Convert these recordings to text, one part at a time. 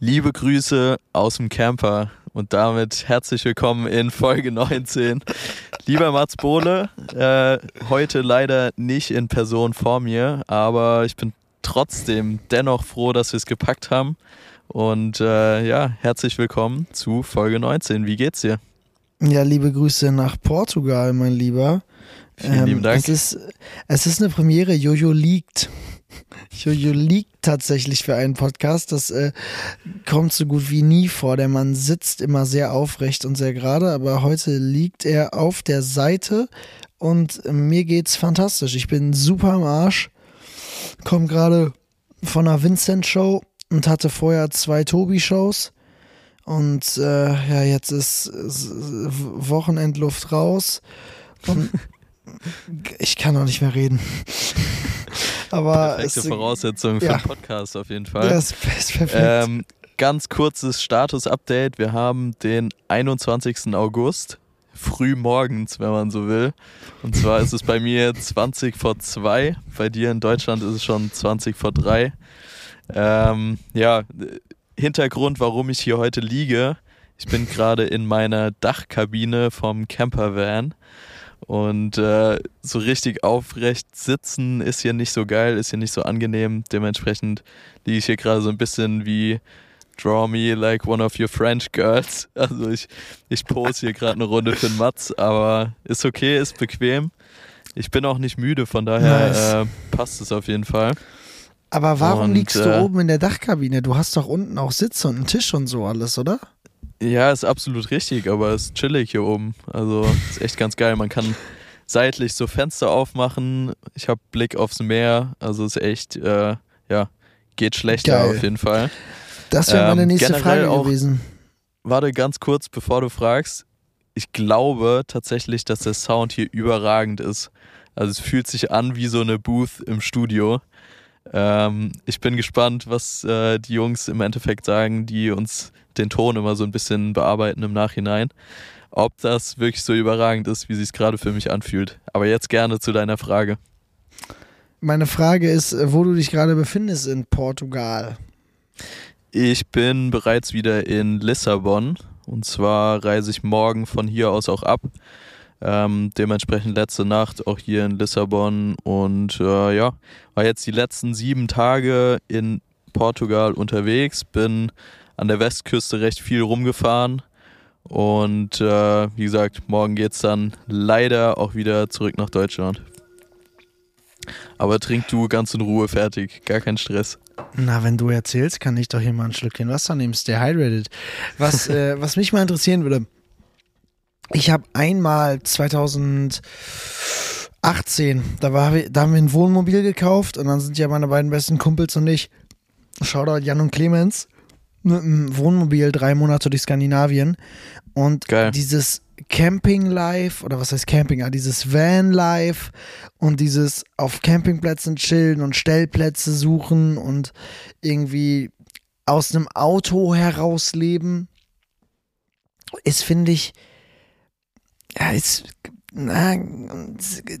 Liebe Grüße aus dem Camper und damit herzlich willkommen in Folge 19. Lieber Mats Bohle, äh, heute leider nicht in Person vor mir, aber ich bin trotzdem dennoch froh, dass wir es gepackt haben. Und äh, ja, herzlich willkommen zu Folge 19. Wie geht's dir? Ja, liebe Grüße nach Portugal, mein Lieber. Vielen ähm, lieben Dank. Es ist, es ist eine Premiere, Jojo liegt. Jojo liegt tatsächlich für einen Podcast. Das äh, kommt so gut wie nie vor. Der Mann sitzt immer sehr aufrecht und sehr gerade, aber heute liegt er auf der Seite und äh, mir geht's fantastisch. Ich bin super am Arsch. Komme gerade von einer Vincent-Show und hatte vorher zwei Tobi-Shows. Und äh, ja, jetzt ist, ist Wochenendluft raus. Und ich kann auch nicht mehr reden. Aber Perfekte es, Voraussetzung für ja. einen Podcast auf jeden Fall. Das ist perfekt. Ähm, ganz kurzes Status-Update. Wir haben den 21. August, früh morgens, wenn man so will. Und zwar ist es bei mir 20 vor 2. Bei dir in Deutschland ist es schon 20 vor 3. Ähm, ja, Hintergrund, warum ich hier heute liege. Ich bin gerade in meiner Dachkabine vom Campervan und äh, so richtig aufrecht sitzen ist hier nicht so geil, ist hier nicht so angenehm. Dementsprechend liege ich hier gerade so ein bisschen wie Draw me like one of your French girls. Also ich, ich pose hier gerade eine Runde für den Matz, aber ist okay, ist bequem. Ich bin auch nicht müde, von daher nice. äh, passt es auf jeden Fall. Aber warum und, liegst du äh, oben in der Dachkabine? Du hast doch unten auch Sitze und einen Tisch und so alles, oder? Ja, ist absolut richtig, aber es ist chillig hier oben. Also ist echt ganz geil. Man kann seitlich so Fenster aufmachen. Ich habe Blick aufs Meer. Also ist echt, äh, ja, geht schlechter geil. auf jeden Fall. Das wäre meine ähm, nächste Frage auch, gewesen. Warte ganz kurz, bevor du fragst. Ich glaube tatsächlich, dass der Sound hier überragend ist. Also es fühlt sich an wie so eine Booth im Studio. Ähm, ich bin gespannt, was äh, die Jungs im Endeffekt sagen, die uns den Ton immer so ein bisschen bearbeiten im Nachhinein. Ob das wirklich so überragend ist, wie sich es gerade für mich anfühlt. Aber jetzt gerne zu deiner Frage. Meine Frage ist, äh, wo du dich gerade befindest in Portugal. Ich bin bereits wieder in Lissabon. Und zwar reise ich morgen von hier aus auch ab. Ähm, dementsprechend letzte Nacht auch hier in Lissabon und äh, ja, war jetzt die letzten sieben Tage in Portugal unterwegs, bin an der Westküste recht viel rumgefahren und äh, wie gesagt, morgen geht es dann leider auch wieder zurück nach Deutschland. Aber trink du ganz in Ruhe fertig, gar kein Stress. Na, wenn du erzählst, kann ich doch hier mal ein Schlückchen Wasser nehmen, stay hydrated. Was, äh, was mich mal interessieren würde, ich habe einmal 2018, da, war, da haben wir ein Wohnmobil gekauft und dann sind ja meine beiden besten Kumpels und ich, Shoutout Jan und Clemens, mit einem Wohnmobil drei Monate durch Skandinavien und Geil. dieses Camping-Life oder was heißt Camping, ja, dieses Van-Life und dieses auf Campingplätzen chillen und Stellplätze suchen und irgendwie aus einem Auto herausleben, ist, finde ich, ja, ist, na,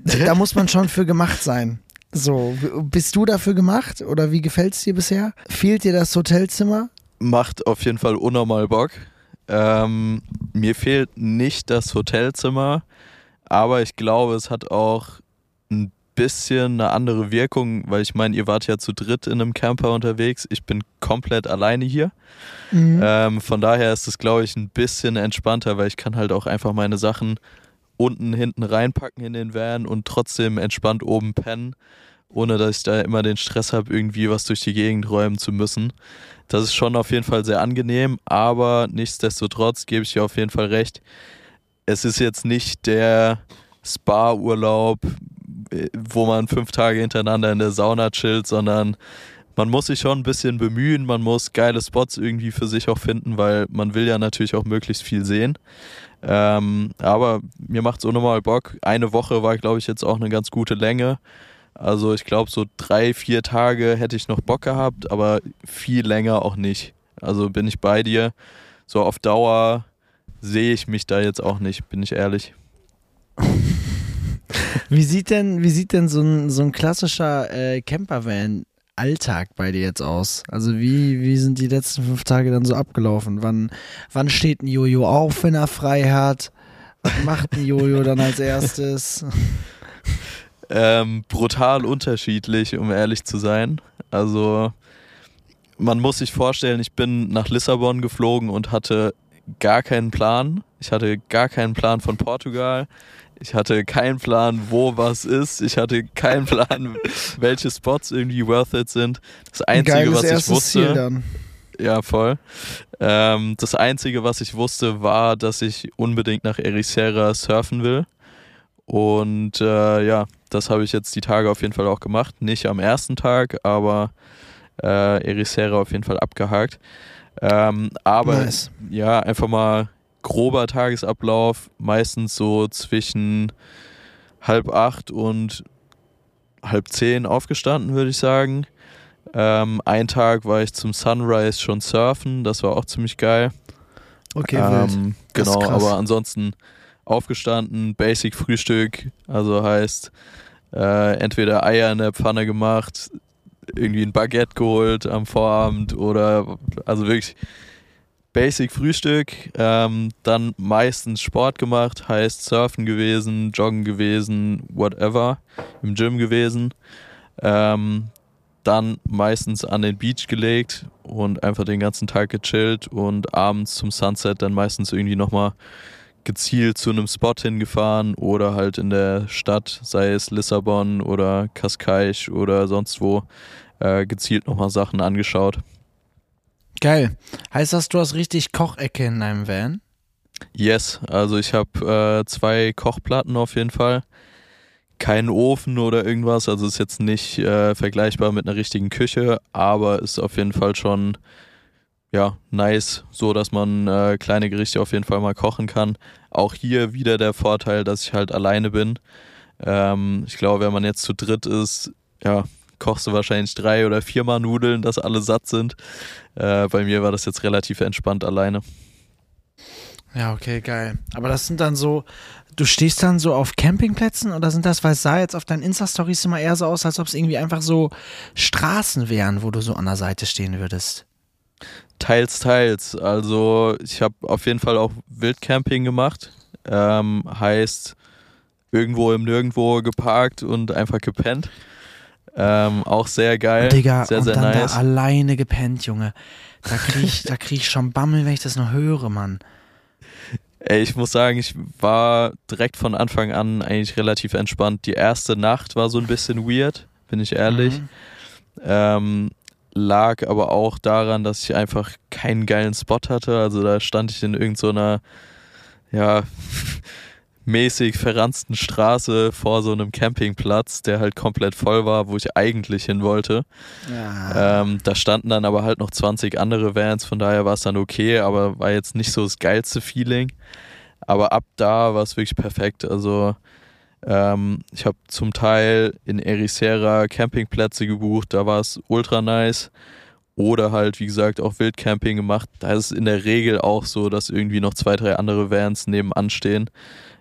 da muss man schon für gemacht sein. So, bist du dafür gemacht oder wie gefällt es dir bisher? Fehlt dir das Hotelzimmer? Macht auf jeden Fall unnormal Bock. Ähm, mir fehlt nicht das Hotelzimmer, aber ich glaube, es hat auch ein bisschen eine andere Wirkung, weil ich meine, ihr wart ja zu dritt in einem Camper unterwegs. Ich bin komplett alleine hier. Mhm. Ähm, von daher ist es, glaube ich, ein bisschen entspannter, weil ich kann halt auch einfach meine Sachen unten, hinten reinpacken in den Van und trotzdem entspannt oben pennen, ohne dass ich da immer den Stress habe, irgendwie was durch die Gegend räumen zu müssen. Das ist schon auf jeden Fall sehr angenehm, aber nichtsdestotrotz gebe ich dir auf jeden Fall recht. Es ist jetzt nicht der Spa-Urlaub, wo man fünf Tage hintereinander in der Sauna chillt, sondern man muss sich schon ein bisschen bemühen, man muss geile Spots irgendwie für sich auch finden, weil man will ja natürlich auch möglichst viel sehen. Ähm, aber mir macht es unnormal Bock. Eine Woche war, glaube ich, jetzt auch eine ganz gute Länge. Also ich glaube, so drei, vier Tage hätte ich noch Bock gehabt, aber viel länger auch nicht. Also bin ich bei dir. So auf Dauer sehe ich mich da jetzt auch nicht, bin ich ehrlich. Wie sieht denn, wie sieht denn so ein, so ein klassischer äh, Campervan Alltag bei dir jetzt aus? Also wie, wie sind die letzten fünf Tage dann so abgelaufen? Wann, wann steht ein Jojo auf, wenn er frei hat? Was macht ein Jojo dann als erstes? Ähm, brutal unterschiedlich, um ehrlich zu sein. Also man muss sich vorstellen, ich bin nach Lissabon geflogen und hatte gar keinen Plan. Ich hatte gar keinen Plan von Portugal. Ich hatte keinen Plan, wo was ist. Ich hatte keinen Plan, welche Spots irgendwie worth it sind. Das Einzige, was ich wusste. Ja, voll. Ähm, das Einzige, was ich wusste, war, dass ich unbedingt nach Ericeira surfen will. Und äh, ja, das habe ich jetzt die Tage auf jeden Fall auch gemacht. Nicht am ersten Tag, aber äh, Ericeira auf jeden Fall abgehakt. Ähm, aber nice. ja, einfach mal grober Tagesablauf, meistens so zwischen halb acht und halb zehn aufgestanden, würde ich sagen. Ähm, ein Tag war ich zum Sunrise schon surfen, das war auch ziemlich geil. Okay, ähm, genau, aber ansonsten aufgestanden, Basic Frühstück, also heißt äh, entweder Eier in der Pfanne gemacht, irgendwie ein Baguette geholt am Vorabend oder also wirklich Basic Frühstück, ähm, dann meistens Sport gemacht, heißt Surfen gewesen, Joggen gewesen, whatever, im Gym gewesen. Ähm, dann meistens an den Beach gelegt und einfach den ganzen Tag gechillt und abends zum Sunset dann meistens irgendwie nochmal gezielt zu einem Spot hingefahren oder halt in der Stadt, sei es Lissabon oder Cascais oder sonst wo, äh, gezielt nochmal Sachen angeschaut. Geil. Heißt das, du hast richtig Kochecke in deinem Van? Yes, also ich habe äh, zwei Kochplatten auf jeden Fall. Keinen Ofen oder irgendwas, also ist jetzt nicht äh, vergleichbar mit einer richtigen Küche, aber ist auf jeden Fall schon ja, nice, so dass man äh, kleine Gerichte auf jeden Fall mal kochen kann. Auch hier wieder der Vorteil, dass ich halt alleine bin. Ähm, ich glaube, wenn man jetzt zu dritt ist, ja, kochst du wahrscheinlich drei oder viermal Nudeln, dass alle satt sind. Äh, bei mir war das jetzt relativ entspannt alleine. Ja, okay, geil. Aber das sind dann so, du stehst dann so auf Campingplätzen oder sind das, weil es sah jetzt auf deinen Insta-Stories immer eher so aus, als ob es irgendwie einfach so Straßen wären, wo du so an der Seite stehen würdest? Teils, teils. Also ich habe auf jeden Fall auch Wildcamping gemacht. Ähm, heißt irgendwo im Nirgendwo geparkt und einfach gepennt. Ähm, auch sehr geil. Digga, sehr, und sehr dann nice. da alleine gepennt, Junge. Da krieg ich, da krieg ich schon Bammel, wenn ich das noch höre, Mann. Ey, ich muss sagen, ich war direkt von Anfang an eigentlich relativ entspannt. Die erste Nacht war so ein bisschen weird, bin ich ehrlich. Mhm. Ähm, lag aber auch daran, dass ich einfach keinen geilen Spot hatte. Also da stand ich in irgendeiner, so ja, mäßig verranzten Straße vor so einem Campingplatz, der halt komplett voll war, wo ich eigentlich hin wollte. Ja. Ähm, da standen dann aber halt noch 20 andere Vans, von daher war es dann okay, aber war jetzt nicht so das geilste Feeling. Aber ab da war es wirklich perfekt. Also ähm, ich habe zum Teil in Ericeira Campingplätze gebucht, da war es ultra nice. Oder halt, wie gesagt, auch Wildcamping gemacht. Da ist es in der Regel auch so, dass irgendwie noch zwei, drei andere Vans nebenan stehen.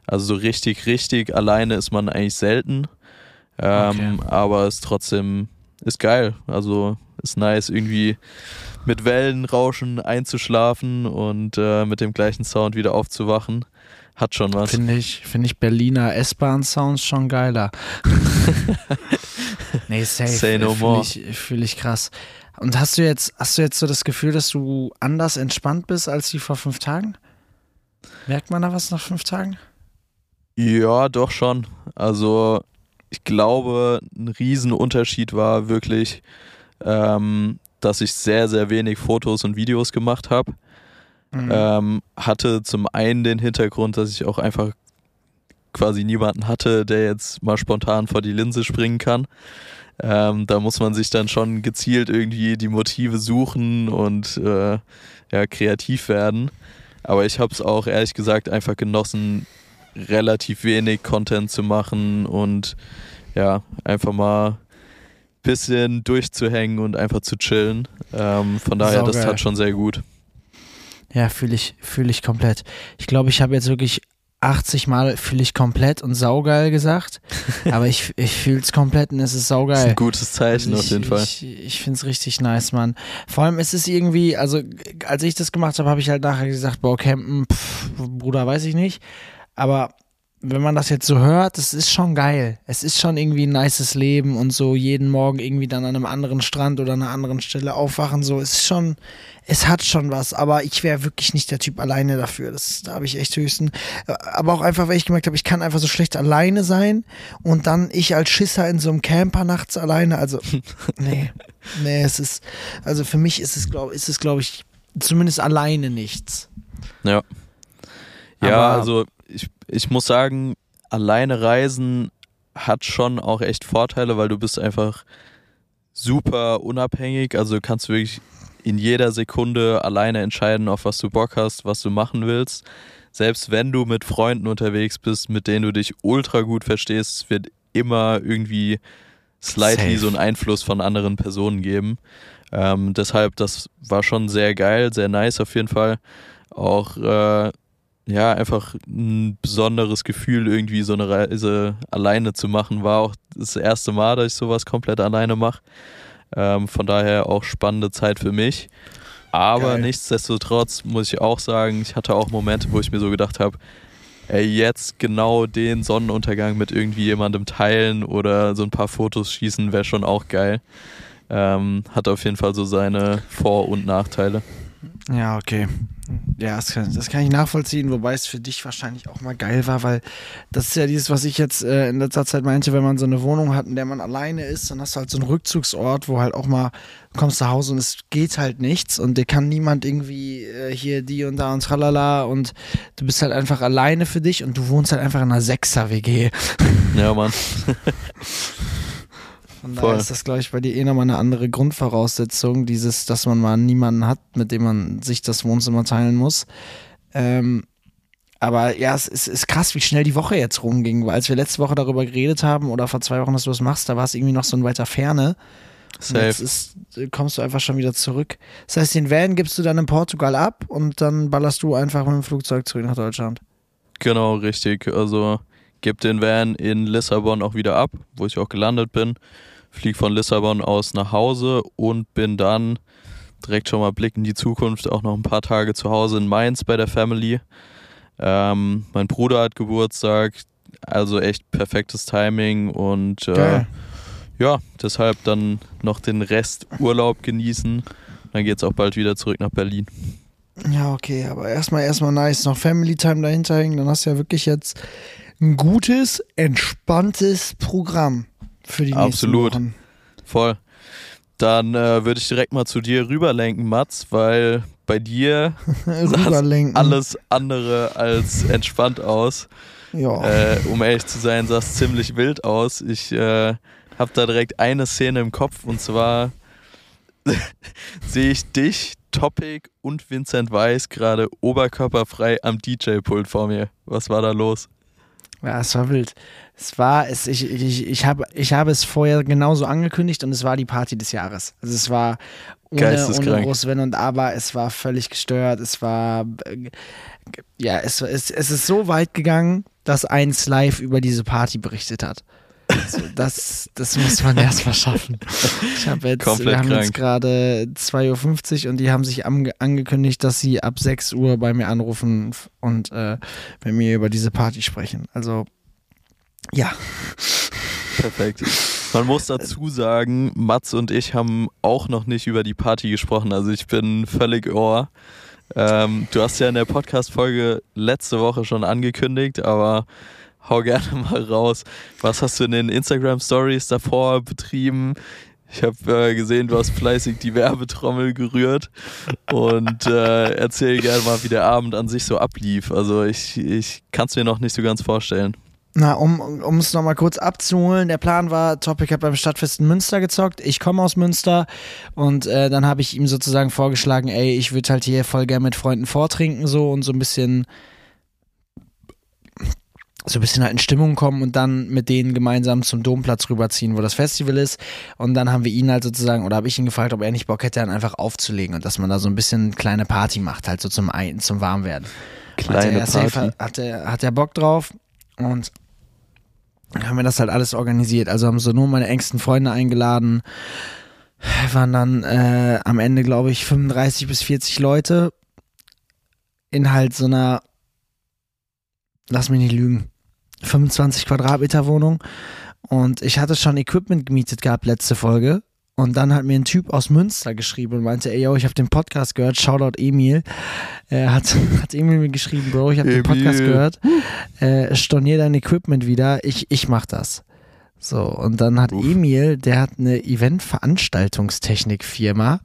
Also so richtig, richtig alleine ist man eigentlich selten. Ähm, okay. Aber es trotzdem ist geil. Also ist nice, irgendwie mit Wellenrauschen einzuschlafen und äh, mit dem gleichen Sound wieder aufzuwachen. Hat schon was. Finde ich, find ich Berliner S-Bahn-Sounds schon geiler. nee, safe. Say no more. Fühle ich, fühl ich krass. Und hast du jetzt, hast du jetzt so das Gefühl, dass du anders entspannt bist als wie vor fünf Tagen? Merkt man da was nach fünf Tagen? Ja, doch schon. Also ich glaube, ein Riesenunterschied war wirklich, ähm, dass ich sehr, sehr wenig Fotos und Videos gemacht habe. Mhm. Ähm, hatte zum einen den Hintergrund, dass ich auch einfach quasi niemanden hatte, der jetzt mal spontan vor die Linse springen kann. Ähm, da muss man sich dann schon gezielt irgendwie die Motive suchen und äh, ja, kreativ werden. Aber ich habe es auch ehrlich gesagt einfach genossen, relativ wenig Content zu machen und ja, einfach mal ein bisschen durchzuhängen und einfach zu chillen. Ähm, von daher, Saugeil. das tat schon sehr gut. Ja, fühle ich, fühle ich komplett. Ich glaube, ich habe jetzt wirklich 80 Mal fühle ich komplett und saugeil gesagt, aber ich, ich fühle es komplett und es ist saugeil. Das ist ein gutes Zeichen ich, auf jeden Fall. Ich, ich finde es richtig nice, Mann. Vor allem ist es irgendwie, also als ich das gemacht habe, habe ich halt nachher gesagt, boah, campen, pff, Bruder, weiß ich nicht. Aber wenn man das jetzt so hört, es ist schon geil. Es ist schon irgendwie ein nices Leben und so jeden Morgen irgendwie dann an einem anderen Strand oder an einer anderen Stelle aufwachen. So, es ist schon, es hat schon was, aber ich wäre wirklich nicht der Typ alleine dafür. Das, da habe ich echt höchsten. Aber auch einfach, weil ich gemerkt habe, ich kann einfach so schlecht alleine sein und dann ich als Schisser in so einem Camper nachts alleine. Also, nee, nee, es ist, also für mich ist es, glaube ist es, glaube ich, zumindest alleine nichts. Ja. Ja, aber, also ich, ich muss sagen, alleine reisen hat schon auch echt Vorteile, weil du bist einfach super unabhängig. Also du kannst wirklich in jeder Sekunde alleine entscheiden, auf was du Bock hast, was du machen willst. Selbst wenn du mit Freunden unterwegs bist, mit denen du dich ultra gut verstehst, wird immer irgendwie slightly Safe. so einen Einfluss von anderen Personen geben. Ähm, deshalb, das war schon sehr geil, sehr nice auf jeden Fall. Auch äh, ja, einfach ein besonderes Gefühl, irgendwie so eine Reise alleine zu machen. War auch das erste Mal, dass ich sowas komplett alleine mache. Ähm, von daher auch spannende Zeit für mich. Aber Geil. nichtsdestotrotz muss ich auch sagen, ich hatte auch Momente, wo ich mir so gedacht habe, ey, jetzt genau den Sonnenuntergang mit irgendwie jemandem teilen oder so ein paar Fotos schießen, wäre schon auch geil. Ähm, hat auf jeden Fall so seine Vor- und Nachteile. Ja, okay. Ja, das kann, das kann, ich nachvollziehen, wobei es für dich wahrscheinlich auch mal geil war, weil das ist ja dieses, was ich jetzt äh, in letzter Zeit meinte, wenn man so eine Wohnung hat, in der man alleine ist, dann hast du halt so einen Rückzugsort, wo halt auch mal du kommst nach Hause und es geht halt nichts und dir kann niemand irgendwie äh, hier die und da und tralala und du bist halt einfach alleine für dich und du wohnst halt einfach in einer Sechser-WG. Ja, Mann. Von daher Voll. ist das, glaube ich, bei dir eh nochmal eine andere Grundvoraussetzung, dieses, dass man mal niemanden hat, mit dem man sich das Wohnzimmer teilen muss. Ähm, aber ja, es ist, ist, krass, wie schnell die Woche jetzt rumging, weil als wir letzte Woche darüber geredet haben oder vor zwei Wochen, dass du das machst, da war es irgendwie noch so in weiter Ferne. Safe. jetzt ist, kommst du einfach schon wieder zurück. Das heißt, den Van gibst du dann in Portugal ab und dann ballerst du einfach mit dem Flugzeug zurück nach Deutschland. Genau, richtig. Also gebe den Van in Lissabon auch wieder ab, wo ich auch gelandet bin fliege von Lissabon aus nach Hause und bin dann direkt schon mal Blick in die Zukunft, auch noch ein paar Tage zu Hause in Mainz bei der Family. Ähm, mein Bruder hat Geburtstag, also echt perfektes Timing und äh, ja, deshalb dann noch den Rest Urlaub genießen. Dann geht es auch bald wieder zurück nach Berlin. Ja, okay, aber erstmal erstmal nice, noch Family Time dahinter hängen, dann hast du ja wirklich jetzt ein gutes, entspanntes Programm für die Absolut. Wochen. Voll. Dann äh, würde ich direkt mal zu dir rüberlenken, Mats, weil bei dir sah alles andere als entspannt aus. Ja. Äh, um ehrlich zu sein, sah es ziemlich wild aus. Ich äh, habe da direkt eine Szene im Kopf und zwar sehe ich dich, Topic und Vincent Weiss gerade oberkörperfrei am DJ-Pult vor mir. Was war da los? Ja, es war wild. Es war, es, ich, ich, ich, habe, ich habe es vorher genauso angekündigt und es war die Party des Jahres. Also es war ohne, ohne groß Wenn und Aber, es war völlig gestört. Es war, äh, ja, es, es, es ist so weit gegangen, dass eins live über diese Party berichtet hat. Also das, das muss man erstmal schaffen. Ich habe jetzt, Komplett wir haben krank. jetzt gerade 2.50 Uhr und die haben sich angekündigt, dass sie ab 6 Uhr bei mir anrufen und äh, bei mir über diese Party sprechen. Also ja. Perfekt. Man muss dazu sagen, Mats und ich haben auch noch nicht über die Party gesprochen. Also ich bin völlig ohr. Ähm, du hast ja in der Podcast-Folge letzte Woche schon angekündigt, aber hau gerne mal raus. Was hast du in den Instagram-Stories davor betrieben? Ich habe äh, gesehen, du hast fleißig die Werbetrommel gerührt und äh, erzähl gerne mal, wie der Abend an sich so ablief. Also ich, ich kann es mir noch nicht so ganz vorstellen. Na, um, es nochmal kurz abzuholen, der Plan war, Topic hat beim Stadtfest in Münster gezockt, ich komme aus Münster und äh, dann habe ich ihm sozusagen vorgeschlagen, ey, ich würde halt hier voll gerne mit Freunden vortrinken so und so ein bisschen so ein bisschen halt in Stimmung kommen und dann mit denen gemeinsam zum Domplatz rüberziehen, wo das Festival ist. Und dann haben wir ihn halt sozusagen, oder habe ich ihn gefragt, ob er nicht Bock hätte, dann einfach aufzulegen und dass man da so ein bisschen kleine Party macht, halt so zum, Ein zum Warmwerden. Kleine hat Party. Safe, hat, er, hat er Bock drauf und haben wir das halt alles organisiert. Also haben so nur meine engsten Freunde eingeladen. Waren dann äh, am Ende, glaube ich, 35 bis 40 Leute in halt so einer, lass mich nicht lügen, 25 Quadratmeter Wohnung. Und ich hatte schon Equipment gemietet gehabt letzte Folge. Und dann hat mir ein Typ aus Münster geschrieben und meinte, ey, yo, ich habe den Podcast gehört, Shoutout Emil. Äh, hat, hat Emil mir geschrieben, Bro, ich habe den Podcast gehört. Äh, stornier dein Equipment wieder, ich, ich mach das. So, und dann hat Uff. Emil, der hat eine Event-Veranstaltungstechnik-Firma,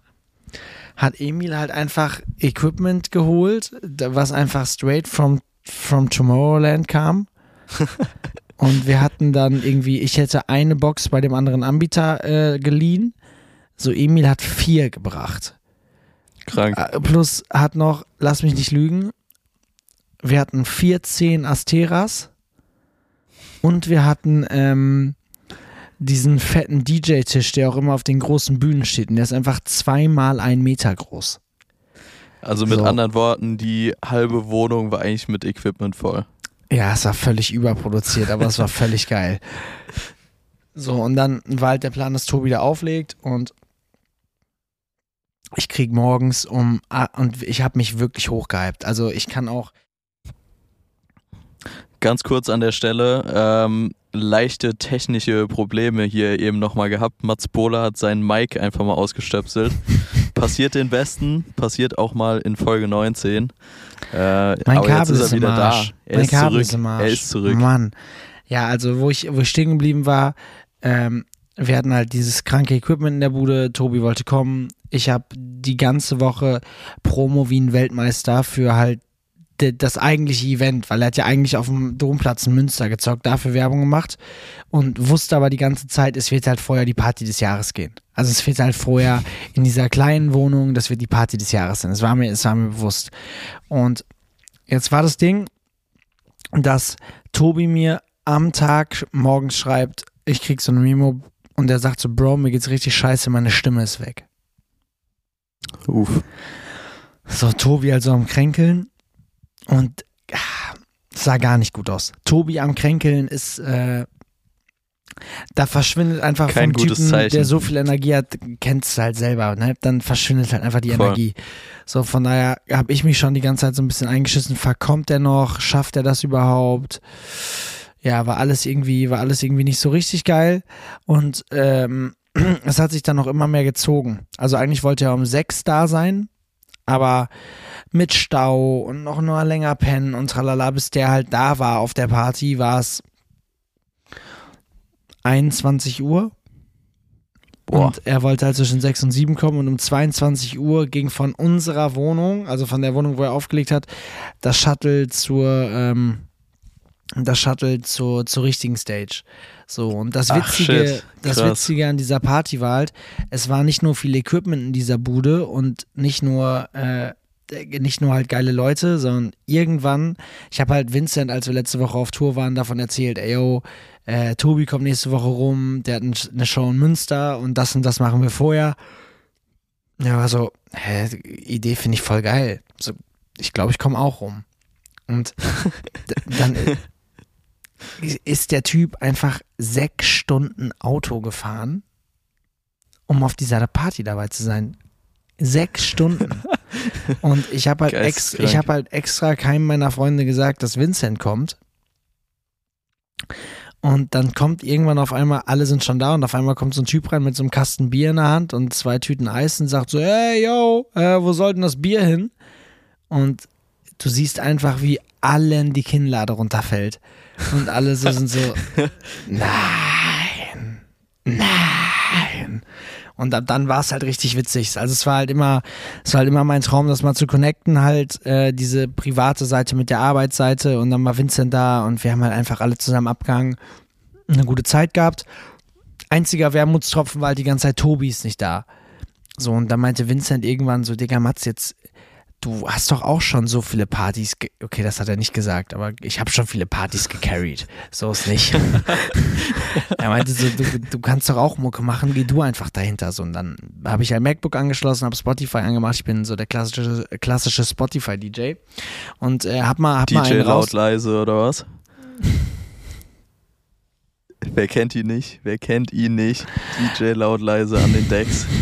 hat Emil halt einfach Equipment geholt, was einfach straight from, from Tomorrowland kam. und wir hatten dann irgendwie, ich hätte eine Box bei dem anderen Anbieter äh, geliehen so, Emil hat vier gebracht. Krank. Äh, plus hat noch, lass mich nicht lügen, wir hatten 14 Asteras und wir hatten ähm, diesen fetten DJ-Tisch, der auch immer auf den großen Bühnen steht. Und der ist einfach zweimal ein Meter groß. Also mit so. anderen Worten, die halbe Wohnung war eigentlich mit Equipment voll. Ja, es war völlig überproduziert, aber es war völlig geil. So, und dann war halt der Plan, dass Tobi da auflegt und ich krieg morgens um ah, und ich habe mich wirklich hochgehypt. Also ich kann auch ganz kurz an der Stelle ähm, leichte technische Probleme hier eben nochmal gehabt. Mats Bohler hat seinen Mic einfach mal ausgestöpselt. passiert den Besten, passiert auch mal in Folge 19. Äh, mein Kabel ist ist wieder da. Er mein ist Kabel zurück. Ist er ist zurück. Mann. Ja, also wo ich, wo ich stehen geblieben war, ähm, wir hatten halt dieses kranke Equipment in der Bude. Tobi wollte kommen. Ich habe die ganze Woche Promo wie ein Weltmeister für halt das eigentliche Event, weil er hat ja eigentlich auf dem Domplatz in Münster gezockt, dafür Werbung gemacht und wusste aber die ganze Zeit, es wird halt vorher die Party des Jahres gehen. Also es wird halt vorher in dieser kleinen Wohnung, das wird die Party des Jahres sein. Es war mir, es war mir bewusst. Und jetzt war das Ding, dass Tobi mir am Tag morgens schreibt, ich krieg so eine Memo, und er sagt so, Bro, mir geht's richtig scheiße, meine Stimme ist weg. Uff. So, Tobi also am Kränkeln und ah, sah gar nicht gut aus. Tobi am Kränkeln ist, äh, da verschwindet einfach Kein vom Typen, Zeichen. der so viel Energie hat, kennst du halt selber, ne? Dann verschwindet halt einfach die Voll. Energie. So, von daher habe ich mich schon die ganze Zeit so ein bisschen eingeschissen. Verkommt er noch? Schafft er das überhaupt? ja, war alles irgendwie, war alles irgendwie nicht so richtig geil. Und ähm, es hat sich dann noch immer mehr gezogen. Also eigentlich wollte er um sechs da sein, aber mit Stau und noch nur länger pennen und tralala, bis der halt da war auf der Party, war es 21 Uhr. Boah. Und er wollte halt zwischen 6 und 7 kommen und um 22 Uhr ging von unserer Wohnung, also von der Wohnung, wo er aufgelegt hat, das Shuttle zur, ähm, das Shuttle zur, zur richtigen Stage. So, und das Witzige, Ach, das Witzige an dieser Party war halt, es war nicht nur viel Equipment in dieser Bude und nicht nur, äh, nicht nur halt geile Leute, sondern irgendwann, ich habe halt Vincent, als wir letzte Woche auf Tour waren, davon erzählt, ey yo, äh, Tobi kommt nächste Woche rum, der hat eine Show in Münster und das und das machen wir vorher. Ja, war so, hä, Idee finde ich voll geil. So, ich glaube, ich komme auch rum. Und dann ist der Typ einfach sechs Stunden Auto gefahren, um auf dieser Party dabei zu sein. Sechs Stunden. Und ich habe halt, ex, hab halt extra keinem meiner Freunde gesagt, dass Vincent kommt. Und dann kommt irgendwann auf einmal, alle sind schon da und auf einmal kommt so ein Typ rein mit so einem Kasten Bier in der Hand und zwei Tüten Eis und sagt so, hey, yo, äh, wo soll denn das Bier hin? Und du siehst einfach, wie allen die Kinnlade runterfällt. Und alle so sind so, nein, nein. Und ab dann war es halt richtig witzig. Also es war halt immer, es war halt immer mein Traum, das mal zu connecten, halt äh, diese private Seite mit der Arbeitsseite und dann war Vincent da und wir haben halt einfach alle zusammen abgehangen, eine gute Zeit gehabt. Einziger Wermutstropfen war halt die ganze Zeit, Tobi ist nicht da. So, und dann meinte Vincent irgendwann so, Digga, Mats, jetzt du hast doch auch schon so viele Partys, okay, das hat er nicht gesagt, aber ich habe schon viele Partys gecarried. So ist nicht. er meinte so, du, du, kannst doch auch Mucke machen, geh du einfach dahinter. So, und dann habe ich ein MacBook angeschlossen, habe Spotify angemacht. Ich bin so der klassische, klassische Spotify-DJ. Und äh, hab mal, hab DJ mal einen laut leise oder was? Wer kennt ihn nicht? Wer kennt ihn nicht? DJ laut leise an den Decks.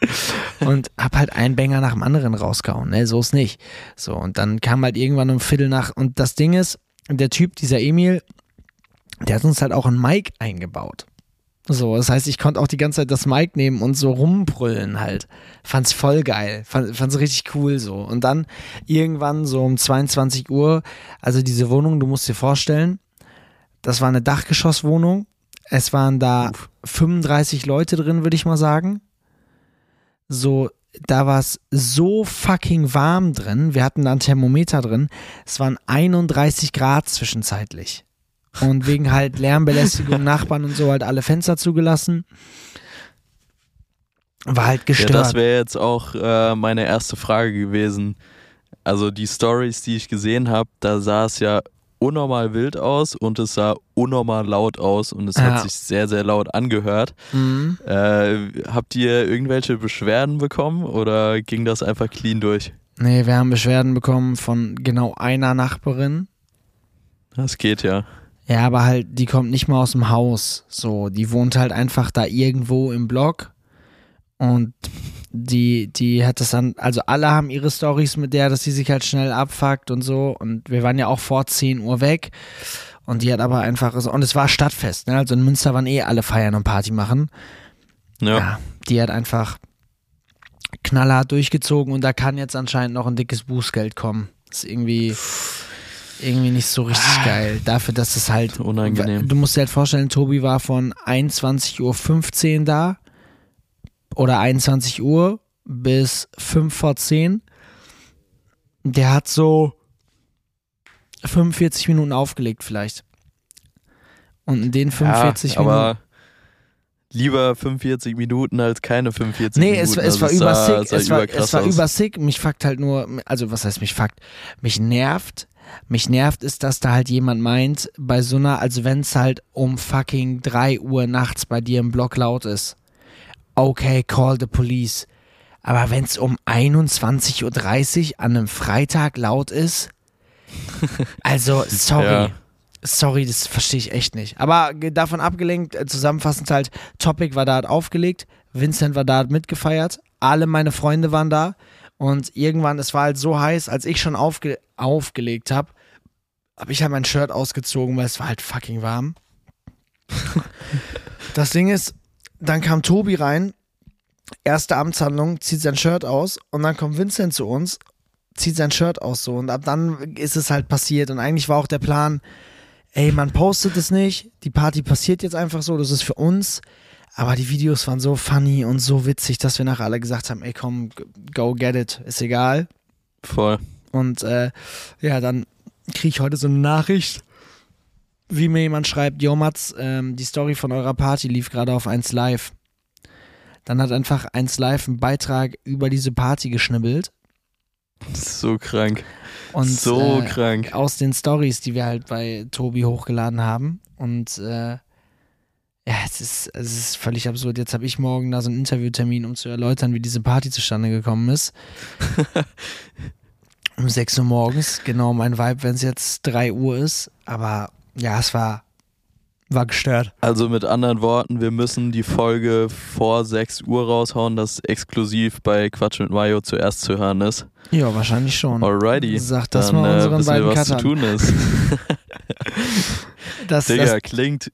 und hab halt einen Banger nach dem anderen rausgehauen, ne? So ist nicht. So, und dann kam halt irgendwann um Viertel nach. Und das Ding ist, der Typ, dieser Emil, der hat uns halt auch ein Mic eingebaut. So, das heißt, ich konnte auch die ganze Zeit das Mic nehmen und so rumbrüllen halt. Fand's voll geil. Fand, fand's richtig cool so. Und dann irgendwann so um 22 Uhr, also diese Wohnung, du musst dir vorstellen, das war eine Dachgeschosswohnung. Es waren da 35 Leute drin, würde ich mal sagen so, da war es so fucking warm drin. Wir hatten da ein Thermometer drin. Es waren 31 Grad zwischenzeitlich. Und wegen halt Lärmbelästigung, Nachbarn und so halt alle Fenster zugelassen. War halt gestört. Ja, das wäre jetzt auch äh, meine erste Frage gewesen. Also die Stories, die ich gesehen habe, da sah es ja unnormal wild aus und es sah unnormal laut aus und es ja. hat sich sehr, sehr laut angehört. Mhm. Äh, habt ihr irgendwelche Beschwerden bekommen oder ging das einfach clean durch? Nee, wir haben Beschwerden bekommen von genau einer Nachbarin. Das geht ja. Ja, aber halt, die kommt nicht mal aus dem Haus. So, die wohnt halt einfach da irgendwo im Block. Und die, die hat das dann, also alle haben ihre Stories mit der, dass sie sich halt schnell abfuckt und so. Und wir waren ja auch vor 10 Uhr weg. Und die hat aber einfach, und es war Stadtfest, ne? Also in Münster waren eh alle feiern und Party machen. Ja. ja. Die hat einfach knallhart durchgezogen und da kann jetzt anscheinend noch ein dickes Bußgeld kommen. ist irgendwie, irgendwie nicht so richtig ah, geil. Dafür, dass es halt. Unangenehm. Du musst dir halt vorstellen, Tobi war von 21.15 Uhr da oder 21 Uhr bis 5 vor 10. Der hat so 45 Minuten aufgelegt vielleicht. Und in den 45 ja, aber Minuten. Lieber 45 Minuten als keine 45 nee, Minuten. Nee, es, es, war über sick. Es war, es war über sick. Mich fuckt halt nur, also was heißt mich fuckt? Mich nervt. Mich nervt ist, dass da halt jemand meint, bei so einer, also wenn es halt um fucking 3 Uhr nachts bei dir im Block laut ist okay, call the police. Aber wenn es um 21.30 Uhr an einem Freitag laut ist, also sorry. Ja. Sorry, das verstehe ich echt nicht. Aber davon abgelenkt, äh, zusammenfassend halt, Topic war da hat aufgelegt, Vincent war da hat mitgefeiert, alle meine Freunde waren da und irgendwann, es war halt so heiß, als ich schon aufge aufgelegt habe, habe ich halt mein Shirt ausgezogen, weil es war halt fucking warm. das Ding ist, dann kam Tobi rein, erste Amtshandlung, zieht sein Shirt aus und dann kommt Vincent zu uns, zieht sein Shirt aus so. Und ab dann ist es halt passiert. Und eigentlich war auch der Plan, ey, man postet es nicht, die Party passiert jetzt einfach so, das ist für uns, aber die Videos waren so funny und so witzig, dass wir nachher alle gesagt haben, ey, komm, go get it, ist egal. Voll. Und äh, ja, dann kriege ich heute so eine Nachricht wie mir jemand schreibt, Jo Mats, ähm, die Story von eurer Party lief gerade auf 1 Live. Dann hat einfach 1 Live einen Beitrag über diese Party geschnibbelt. So krank. Und, so äh, krank. Aus den Stories, die wir halt bei Tobi hochgeladen haben. Und äh, ja, es ist, es ist völlig absurd. Jetzt habe ich morgen da so einen Interviewtermin, um zu erläutern, wie diese Party zustande gekommen ist. um 6 Uhr morgens, genau mein Vibe, wenn es jetzt 3 Uhr ist. Aber ja, es war, war gestört. Also mit anderen Worten, wir müssen die Folge vor 6 Uhr raushauen, dass exklusiv bei Quatsch mit Mayo zuerst zu hören ist. Ja, wahrscheinlich schon. Alrighty. Sag das Dann, mal unseren äh, beiden was Cuttern. zu tun ist. das, Digga, das, klingt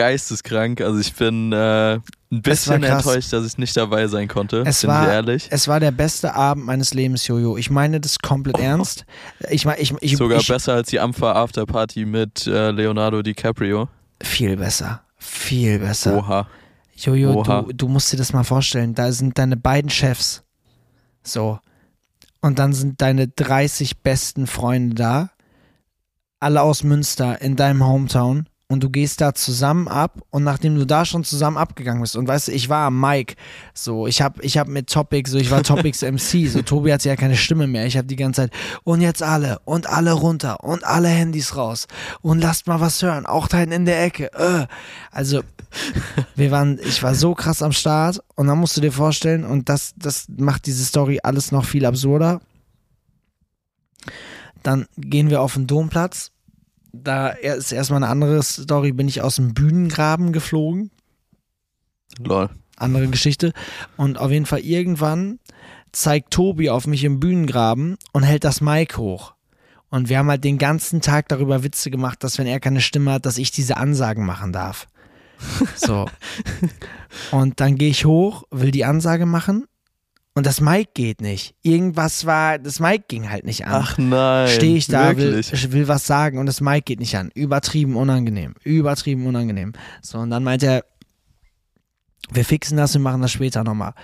geisteskrank. Also ich bin äh, ein bisschen enttäuscht, dass ich nicht dabei sein konnte. Es bin war, ich ehrlich. Es war der beste Abend meines Lebens, Jojo. Ich meine das komplett oh. ernst. Ich meine, ich, ich, Sogar ich, besser als die Ampfer Afterparty mit äh, Leonardo DiCaprio. Viel besser. Viel besser. Oha. Jojo, Oha. Du, du musst dir das mal vorstellen. Da sind deine beiden Chefs. So. Und dann sind deine 30 besten Freunde da. Alle aus Münster in deinem Hometown und du gehst da zusammen ab und nachdem du da schon zusammen abgegangen bist und weißt du, ich war am Mike, so ich habe ich hab mit Topic, so ich war Topics MC, so Tobi hat ja keine Stimme mehr, ich habe die ganze Zeit und jetzt alle und alle runter und alle Handys raus und lasst mal was hören, auch da in der Ecke. Äh. Also wir waren, ich war so krass am Start und dann musst du dir vorstellen und das das macht diese Story alles noch viel absurder. Dann gehen wir auf den Domplatz da ist erstmal eine andere Story, bin ich aus dem Bühnengraben geflogen. Lol. Andere Geschichte. Und auf jeden Fall irgendwann zeigt Tobi auf mich im Bühnengraben und hält das Mic hoch. Und wir haben halt den ganzen Tag darüber Witze gemacht, dass wenn er keine Stimme hat, dass ich diese Ansagen machen darf. So. und dann gehe ich hoch, will die Ansage machen und das Mic geht nicht. Irgendwas war, das Mic ging halt nicht an. Ach nein. Stehe ich da, will, will, was sagen und das Mic geht nicht an. Übertrieben unangenehm. Übertrieben unangenehm. So, und dann meint er, wir fixen das, wir machen das später nochmal.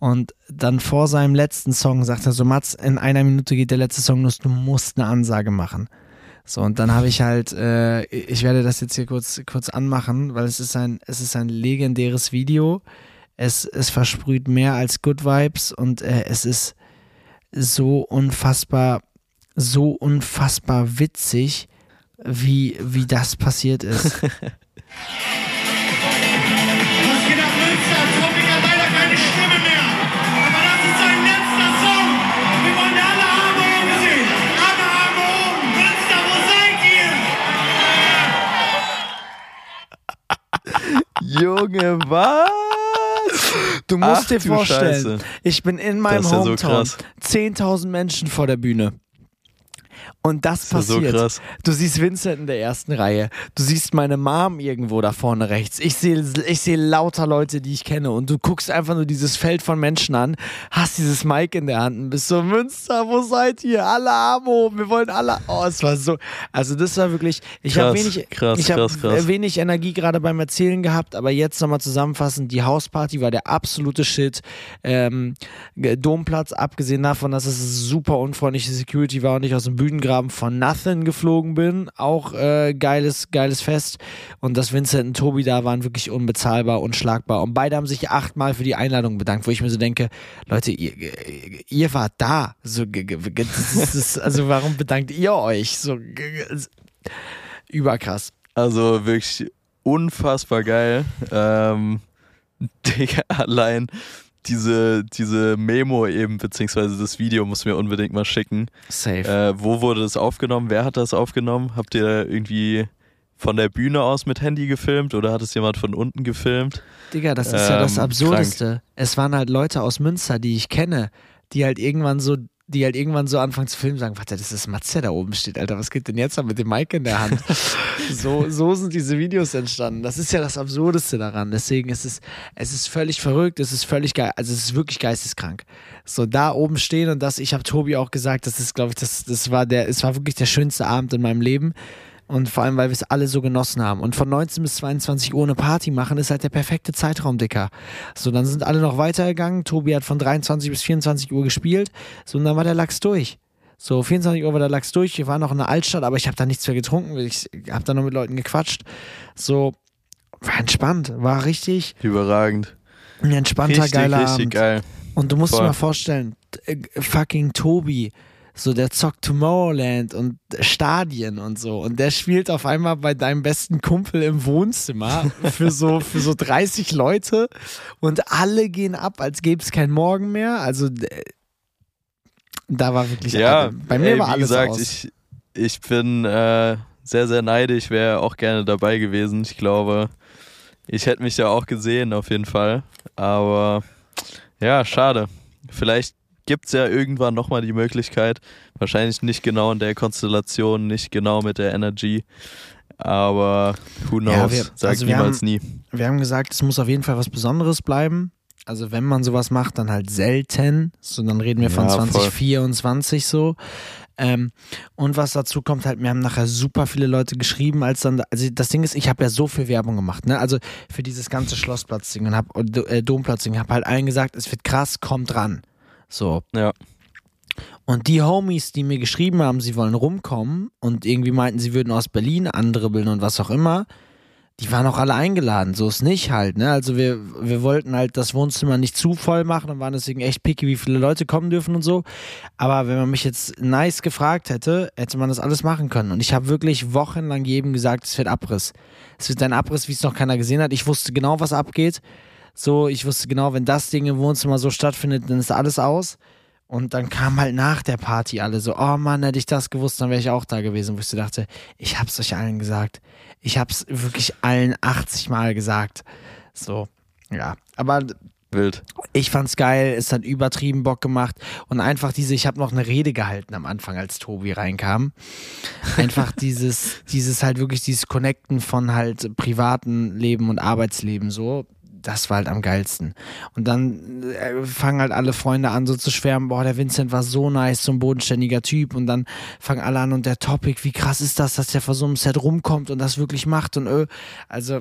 Und dann vor seinem letzten Song sagt er so, Mats, in einer Minute geht der letzte Song los, du musst eine Ansage machen. So, und dann habe ich halt, äh, ich werde das jetzt hier kurz, kurz anmachen, weil es ist ein, es ist ein legendäres Video. Es, es versprüht mehr als Good Vibes und äh, es ist so unfassbar, so unfassbar witzig, wie, wie das passiert ist. Junge, was? Du musst Ach, dir vorstellen, ich bin in meinem ja Hometown, so 10.000 Menschen vor der Bühne. Und das, das passiert. So du siehst Vincent in der ersten Reihe. Du siehst meine Mom irgendwo da vorne rechts. Ich sehe ich seh lauter Leute, die ich kenne. Und du guckst einfach nur dieses Feld von Menschen an, hast dieses Mic in der Hand und bist so, Münster, wo seid ihr? Alle Amo, wir wollen alle. Oh, es war so. Also, das war wirklich. Ich habe wenig, krass, ich krass, krass. wenig Energie gerade beim Erzählen gehabt, aber jetzt nochmal zusammenfassend: Die Hausparty war der absolute Shit. Ähm, Domplatz, abgesehen davon, dass es super unfreundliche Security war und ich aus dem Bühnengraben Abend von Nothing geflogen bin. Auch äh, geiles, geiles Fest. Und dass Vincent und Tobi da waren, wirklich unbezahlbar, unschlagbar. Und beide haben sich achtmal für die Einladung bedankt, wo ich mir so denke, Leute, ihr, ihr wart da. So, ist, also warum bedankt ihr euch? So überkrass. Also wirklich unfassbar geil. Ähm, Digga, allein diese, diese Memo eben, beziehungsweise das Video muss mir unbedingt mal schicken. Safe. Äh, wo wurde das aufgenommen? Wer hat das aufgenommen? Habt ihr irgendwie von der Bühne aus mit Handy gefilmt oder hat es jemand von unten gefilmt? Digga, das ist ähm, ja das ähm, Absurdeste. Krank. Es waren halt Leute aus Münster, die ich kenne, die halt irgendwann so die halt irgendwann so anfangen zu filmen, sagen, warte, das ist Mats, der da oben steht, Alter, was geht denn jetzt da mit dem Mic in der Hand? so, so sind diese Videos entstanden. Das ist ja das Absurdeste daran. Deswegen ist es, es ist völlig verrückt, es ist völlig geil, also es ist wirklich geisteskrank. So da oben stehen und das, ich habe Tobi auch gesagt, das ist, glaube ich, das, das war der, es war wirklich der schönste Abend in meinem Leben. Und vor allem, weil wir es alle so genossen haben. Und von 19 bis 22 Uhr eine Party machen, ist halt der perfekte Zeitraum, Dicker. So, dann sind alle noch weitergegangen. Tobi hat von 23 bis 24 Uhr gespielt. So, und dann war der Lachs durch. So, 24 Uhr war der Lachs durch. Wir waren noch in der Altstadt, aber ich habe da nichts mehr getrunken. Ich habe da noch mit Leuten gequatscht. So, war entspannt. War richtig. Überragend. Ein entspannter, richtig, geiler richtig Abend. geil. Und du musst Voll. dir mal vorstellen, äh, fucking Tobi so der zockt Tomorrowland und Stadien und so und der spielt auf einmal bei deinem besten Kumpel im Wohnzimmer für so für so 30 Leute und alle gehen ab, als gäbe es kein Morgen mehr. Also äh, da war wirklich ja, bei mir ey, war alles gesagt, aus. ich ich bin äh, sehr sehr neidisch, wäre auch gerne dabei gewesen. Ich glaube, ich hätte mich ja auch gesehen auf jeden Fall, aber ja, schade. Vielleicht gibt es ja irgendwann nochmal die Möglichkeit. Wahrscheinlich nicht genau in der Konstellation, nicht genau mit der Energy. Aber who knows? Ja, wir, Sag also niemals haben, nie. Wir haben gesagt, es muss auf jeden Fall was Besonderes bleiben. Also wenn man sowas macht, dann halt selten. So, dann reden wir von ja, 2024 so. Ähm, und was dazu kommt, halt, mir haben nachher super viele Leute geschrieben, als dann, also das Ding ist, ich habe ja so viel Werbung gemacht, ne? Also für dieses ganze Schlossplatzding und hab, äh, Domplatzding, habe halt allen gesagt, es wird krass, kommt ran. So. Ja. Und die Homies, die mir geschrieben haben, sie wollen rumkommen und irgendwie meinten, sie würden aus Berlin andribbeln und was auch immer, die waren auch alle eingeladen, so ist nicht halt, ne? Also wir, wir wollten halt das Wohnzimmer nicht zu voll machen und waren deswegen echt picky, wie viele Leute kommen dürfen und so. Aber wenn man mich jetzt nice gefragt hätte, hätte man das alles machen können. Und ich habe wirklich wochenlang jedem gesagt, es wird Abriss. Es wird ein Abriss, wie es noch keiner gesehen hat. Ich wusste genau, was abgeht. So, ich wusste genau, wenn das Ding im Wohnzimmer so stattfindet, dann ist alles aus. Und dann kam halt nach der Party alle so, oh Mann, hätte ich das gewusst, dann wäre ich auch da gewesen, wo ich so dachte, ich hab's euch allen gesagt. Ich hab's wirklich allen 80 Mal gesagt. So, ja. Aber Wild. Ich fand's geil, es hat übertrieben Bock gemacht und einfach diese, ich habe noch eine Rede gehalten am Anfang, als Tobi reinkam. Einfach dieses, dieses halt wirklich dieses Connecten von halt privaten Leben und Arbeitsleben so das war halt am geilsten. Und dann äh, fangen halt alle Freunde an, so zu schwärmen, boah, der Vincent war so nice, so ein bodenständiger Typ. Und dann fangen alle an und der Topic, wie krass ist das, dass der vor so einem Set rumkommt und das wirklich macht und öh. Also,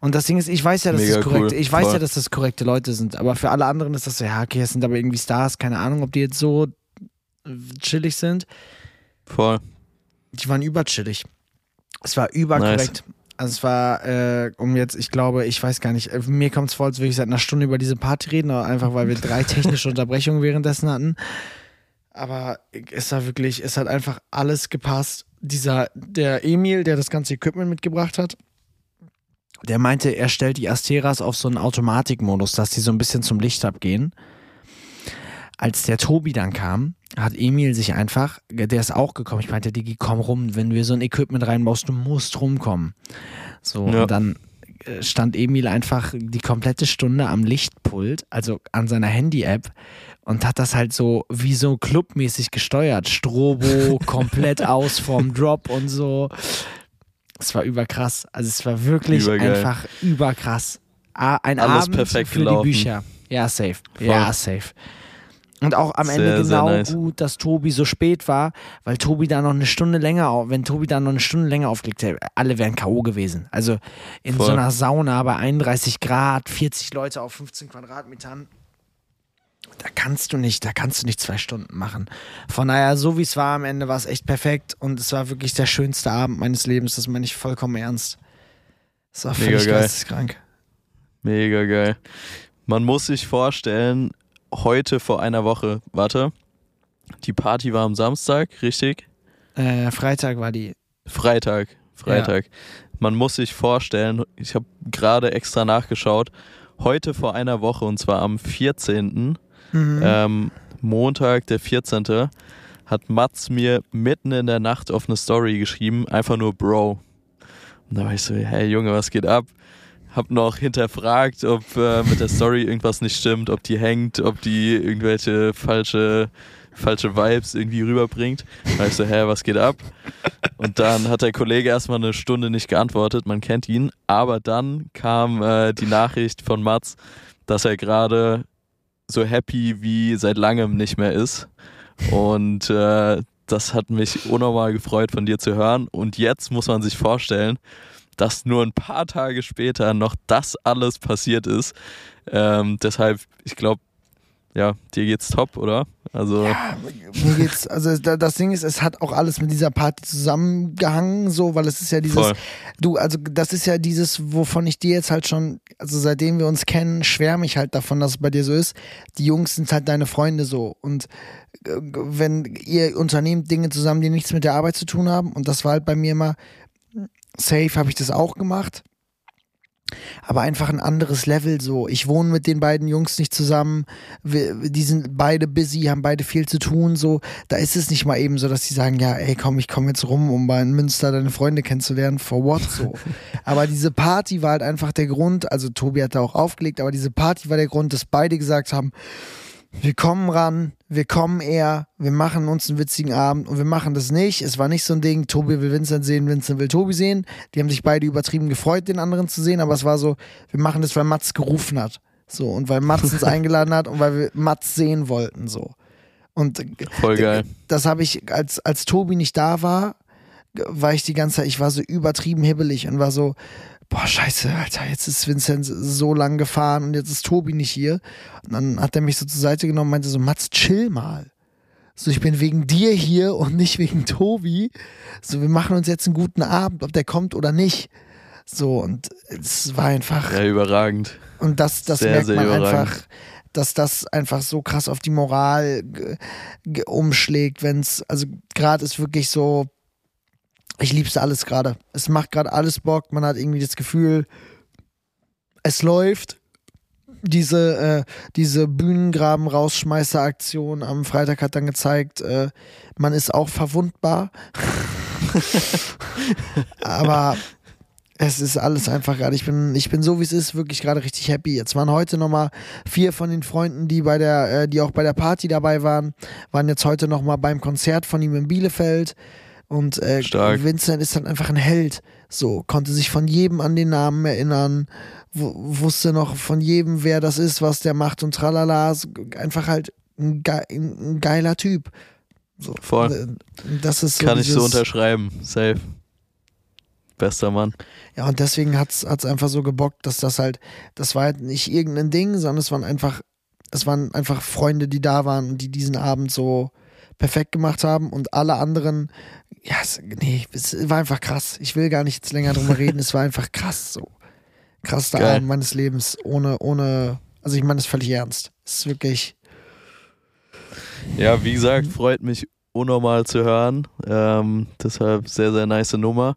und das Ding ist, ich weiß ja, dass Mega das korrekte, cool. ich weiß Voll. ja, dass das korrekte Leute sind, aber für alle anderen ist das so, ja, okay, es sind aber irgendwie Stars, keine Ahnung, ob die jetzt so chillig sind. Voll. Die waren überchillig. Es war überkorrekt. Nice. Also es war, äh, um jetzt, ich glaube, ich weiß gar nicht, äh, mir kommt es vor, als würde ich seit einer Stunde über diese Party reden, einfach weil wir drei technische Unterbrechungen währenddessen hatten. Aber es war wirklich, es hat einfach alles gepasst. Dieser, der Emil, der das ganze Equipment mitgebracht hat, der meinte, er stellt die Asteras auf so einen Automatikmodus, dass die so ein bisschen zum Licht abgehen. Als der Tobi dann kam, hat Emil sich einfach, der ist auch gekommen, ich meinte, Digi, komm rum, wenn du so ein Equipment reinbaust, du musst rumkommen. So, ja. und dann äh, stand Emil einfach die komplette Stunde am Lichtpult, also an seiner Handy-App und hat das halt so wie so clubmäßig gesteuert. Strobo komplett aus vom Drop und so. Es war überkrass. Also es war wirklich Übergeil. einfach überkrass. Ein Alles Abend für gelaufen. die Bücher. Ja, safe. Voll. Ja, safe. Und auch am sehr, Ende genau nice. gut, dass Tobi so spät war, weil Tobi da noch eine Stunde länger, wenn Tobi da noch eine Stunde länger aufgelegt hätte, alle wären K.O. gewesen. Also in Voll. so einer Sauna bei 31 Grad, 40 Leute auf 15 Quadratmetern, da kannst du nicht, da kannst du nicht zwei Stunden machen. Von daher, so wie es war am Ende, war es echt perfekt und es war wirklich der schönste Abend meines Lebens. Das meine ich vollkommen ernst. Es war völlig geisteskrank. Mega geil. Man muss sich vorstellen, heute vor einer Woche, warte, die Party war am Samstag, richtig? Äh, Freitag war die. Freitag, Freitag. Ja. Man muss sich vorstellen, ich habe gerade extra nachgeschaut, heute vor einer Woche und zwar am 14. Mhm. Ähm, Montag, der 14. hat Mats mir mitten in der Nacht auf eine Story geschrieben, einfach nur Bro. Und da war ich so, hey Junge, was geht ab? Hab noch hinterfragt, ob äh, mit der Story irgendwas nicht stimmt, ob die hängt, ob die irgendwelche falsche, falsche Vibes irgendwie rüberbringt. Da ich so, hä, was geht ab? Und dann hat der Kollege erstmal eine Stunde nicht geantwortet, man kennt ihn. Aber dann kam äh, die Nachricht von Mats, dass er gerade so happy wie seit langem nicht mehr ist. Und äh, das hat mich unnormal gefreut von dir zu hören. Und jetzt muss man sich vorstellen, dass nur ein paar Tage später noch das alles passiert ist. Ähm, deshalb, ich glaube, ja, dir geht's top, oder? Also ja, mir geht's, also das Ding ist, es hat auch alles mit dieser Party zusammengehangen, so, weil es ist ja dieses, Voll. du, also das ist ja dieses, wovon ich dir jetzt halt schon, also seitdem wir uns kennen, schwärme ich halt davon, dass es bei dir so ist. Die Jungs sind halt deine Freunde so und äh, wenn ihr unternehmt Dinge zusammen, die nichts mit der Arbeit zu tun haben und das war halt bei mir immer, safe habe ich das auch gemacht. Aber einfach ein anderes Level so. Ich wohne mit den beiden Jungs nicht zusammen. Wir, die sind beide busy, haben beide viel zu tun. So, da ist es nicht mal eben so, dass sie sagen, ja, ey, komm, ich komme jetzt rum, um bei Münster deine Freunde kennenzulernen. For what so? aber diese Party war halt einfach der Grund. Also Tobi hat da auch aufgelegt, aber diese Party war der Grund, dass beide gesagt haben, wir kommen ran, wir kommen eher, wir machen uns einen witzigen Abend und wir machen das nicht. Es war nicht so ein Ding, Tobi will Vincent sehen, Vincent will Tobi sehen. Die haben sich beide übertrieben gefreut, den anderen zu sehen, aber es war so, wir machen das, weil Mats gerufen hat. So, und weil Mats uns eingeladen hat und weil wir Mats sehen wollten, so. Und Voll geil. das habe ich, als, als Tobi nicht da war, war ich die ganze Zeit, ich war so übertrieben hibbelig und war so, boah, scheiße, Alter, jetzt ist Vincent so lang gefahren und jetzt ist Tobi nicht hier. Und dann hat er mich so zur Seite genommen und meinte so, Mats, chill mal. So, ich bin wegen dir hier und nicht wegen Tobi. So, wir machen uns jetzt einen guten Abend, ob der kommt oder nicht. So, und es war einfach. Ja, überragend. Und das, das sehr, merkt man einfach, dass das einfach so krass auf die Moral umschlägt, wenn es, also gerade ist wirklich so, ich lieb's alles gerade. Es macht gerade alles Bock, man hat irgendwie das Gefühl, es läuft. Diese, äh, diese Bühnengraben-Rausschmeißer-Aktion am Freitag hat dann gezeigt, äh, man ist auch verwundbar. Aber es ist alles einfach gerade. Ich bin, ich bin so wie es ist, wirklich gerade richtig happy. Jetzt waren heute nochmal vier von den Freunden, die bei der, äh, die auch bei der Party dabei waren, waren jetzt heute nochmal beim Konzert von ihm in Bielefeld. Und äh, Vincent ist dann einfach ein Held. So, konnte sich von jedem an den Namen erinnern, wusste noch von jedem, wer das ist, was der macht und tralala. Einfach halt ein, ge ein geiler Typ. So. Voll. Äh, das ist so Kann ich so unterschreiben. Safe. Bester Mann. Ja, und deswegen hat es einfach so gebockt, dass das halt, das war halt nicht irgendein Ding, sondern es waren einfach, es waren einfach Freunde, die da waren und die diesen Abend so perfekt gemacht haben und alle anderen, ja, es, nee, es war einfach krass. Ich will gar nicht jetzt länger drüber reden, es war einfach krass so. Krassester Geil. Abend meines Lebens, ohne, ohne, also ich meine es völlig ernst. Es ist wirklich. Ja, wie gesagt, freut mich unnormal zu hören. Ähm, deshalb sehr, sehr nice Nummer.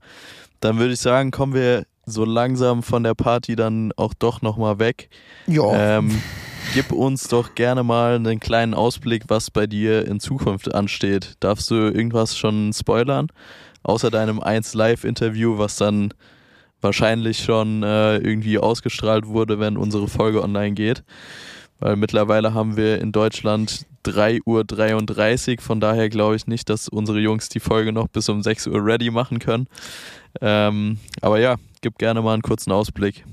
Dann würde ich sagen, kommen wir so langsam von der Party dann auch doch nochmal weg. Ja. Ähm, gib uns doch gerne mal einen kleinen Ausblick, was bei dir in Zukunft ansteht. Darfst du irgendwas schon spoilern? Außer deinem 1 Live-Interview, was dann wahrscheinlich schon äh, irgendwie ausgestrahlt wurde, wenn unsere Folge online geht. Weil mittlerweile haben wir in Deutschland 3.33 Uhr. Von daher glaube ich nicht, dass unsere Jungs die Folge noch bis um 6 Uhr ready machen können. Ähm, aber ja, gib gerne mal einen kurzen Ausblick.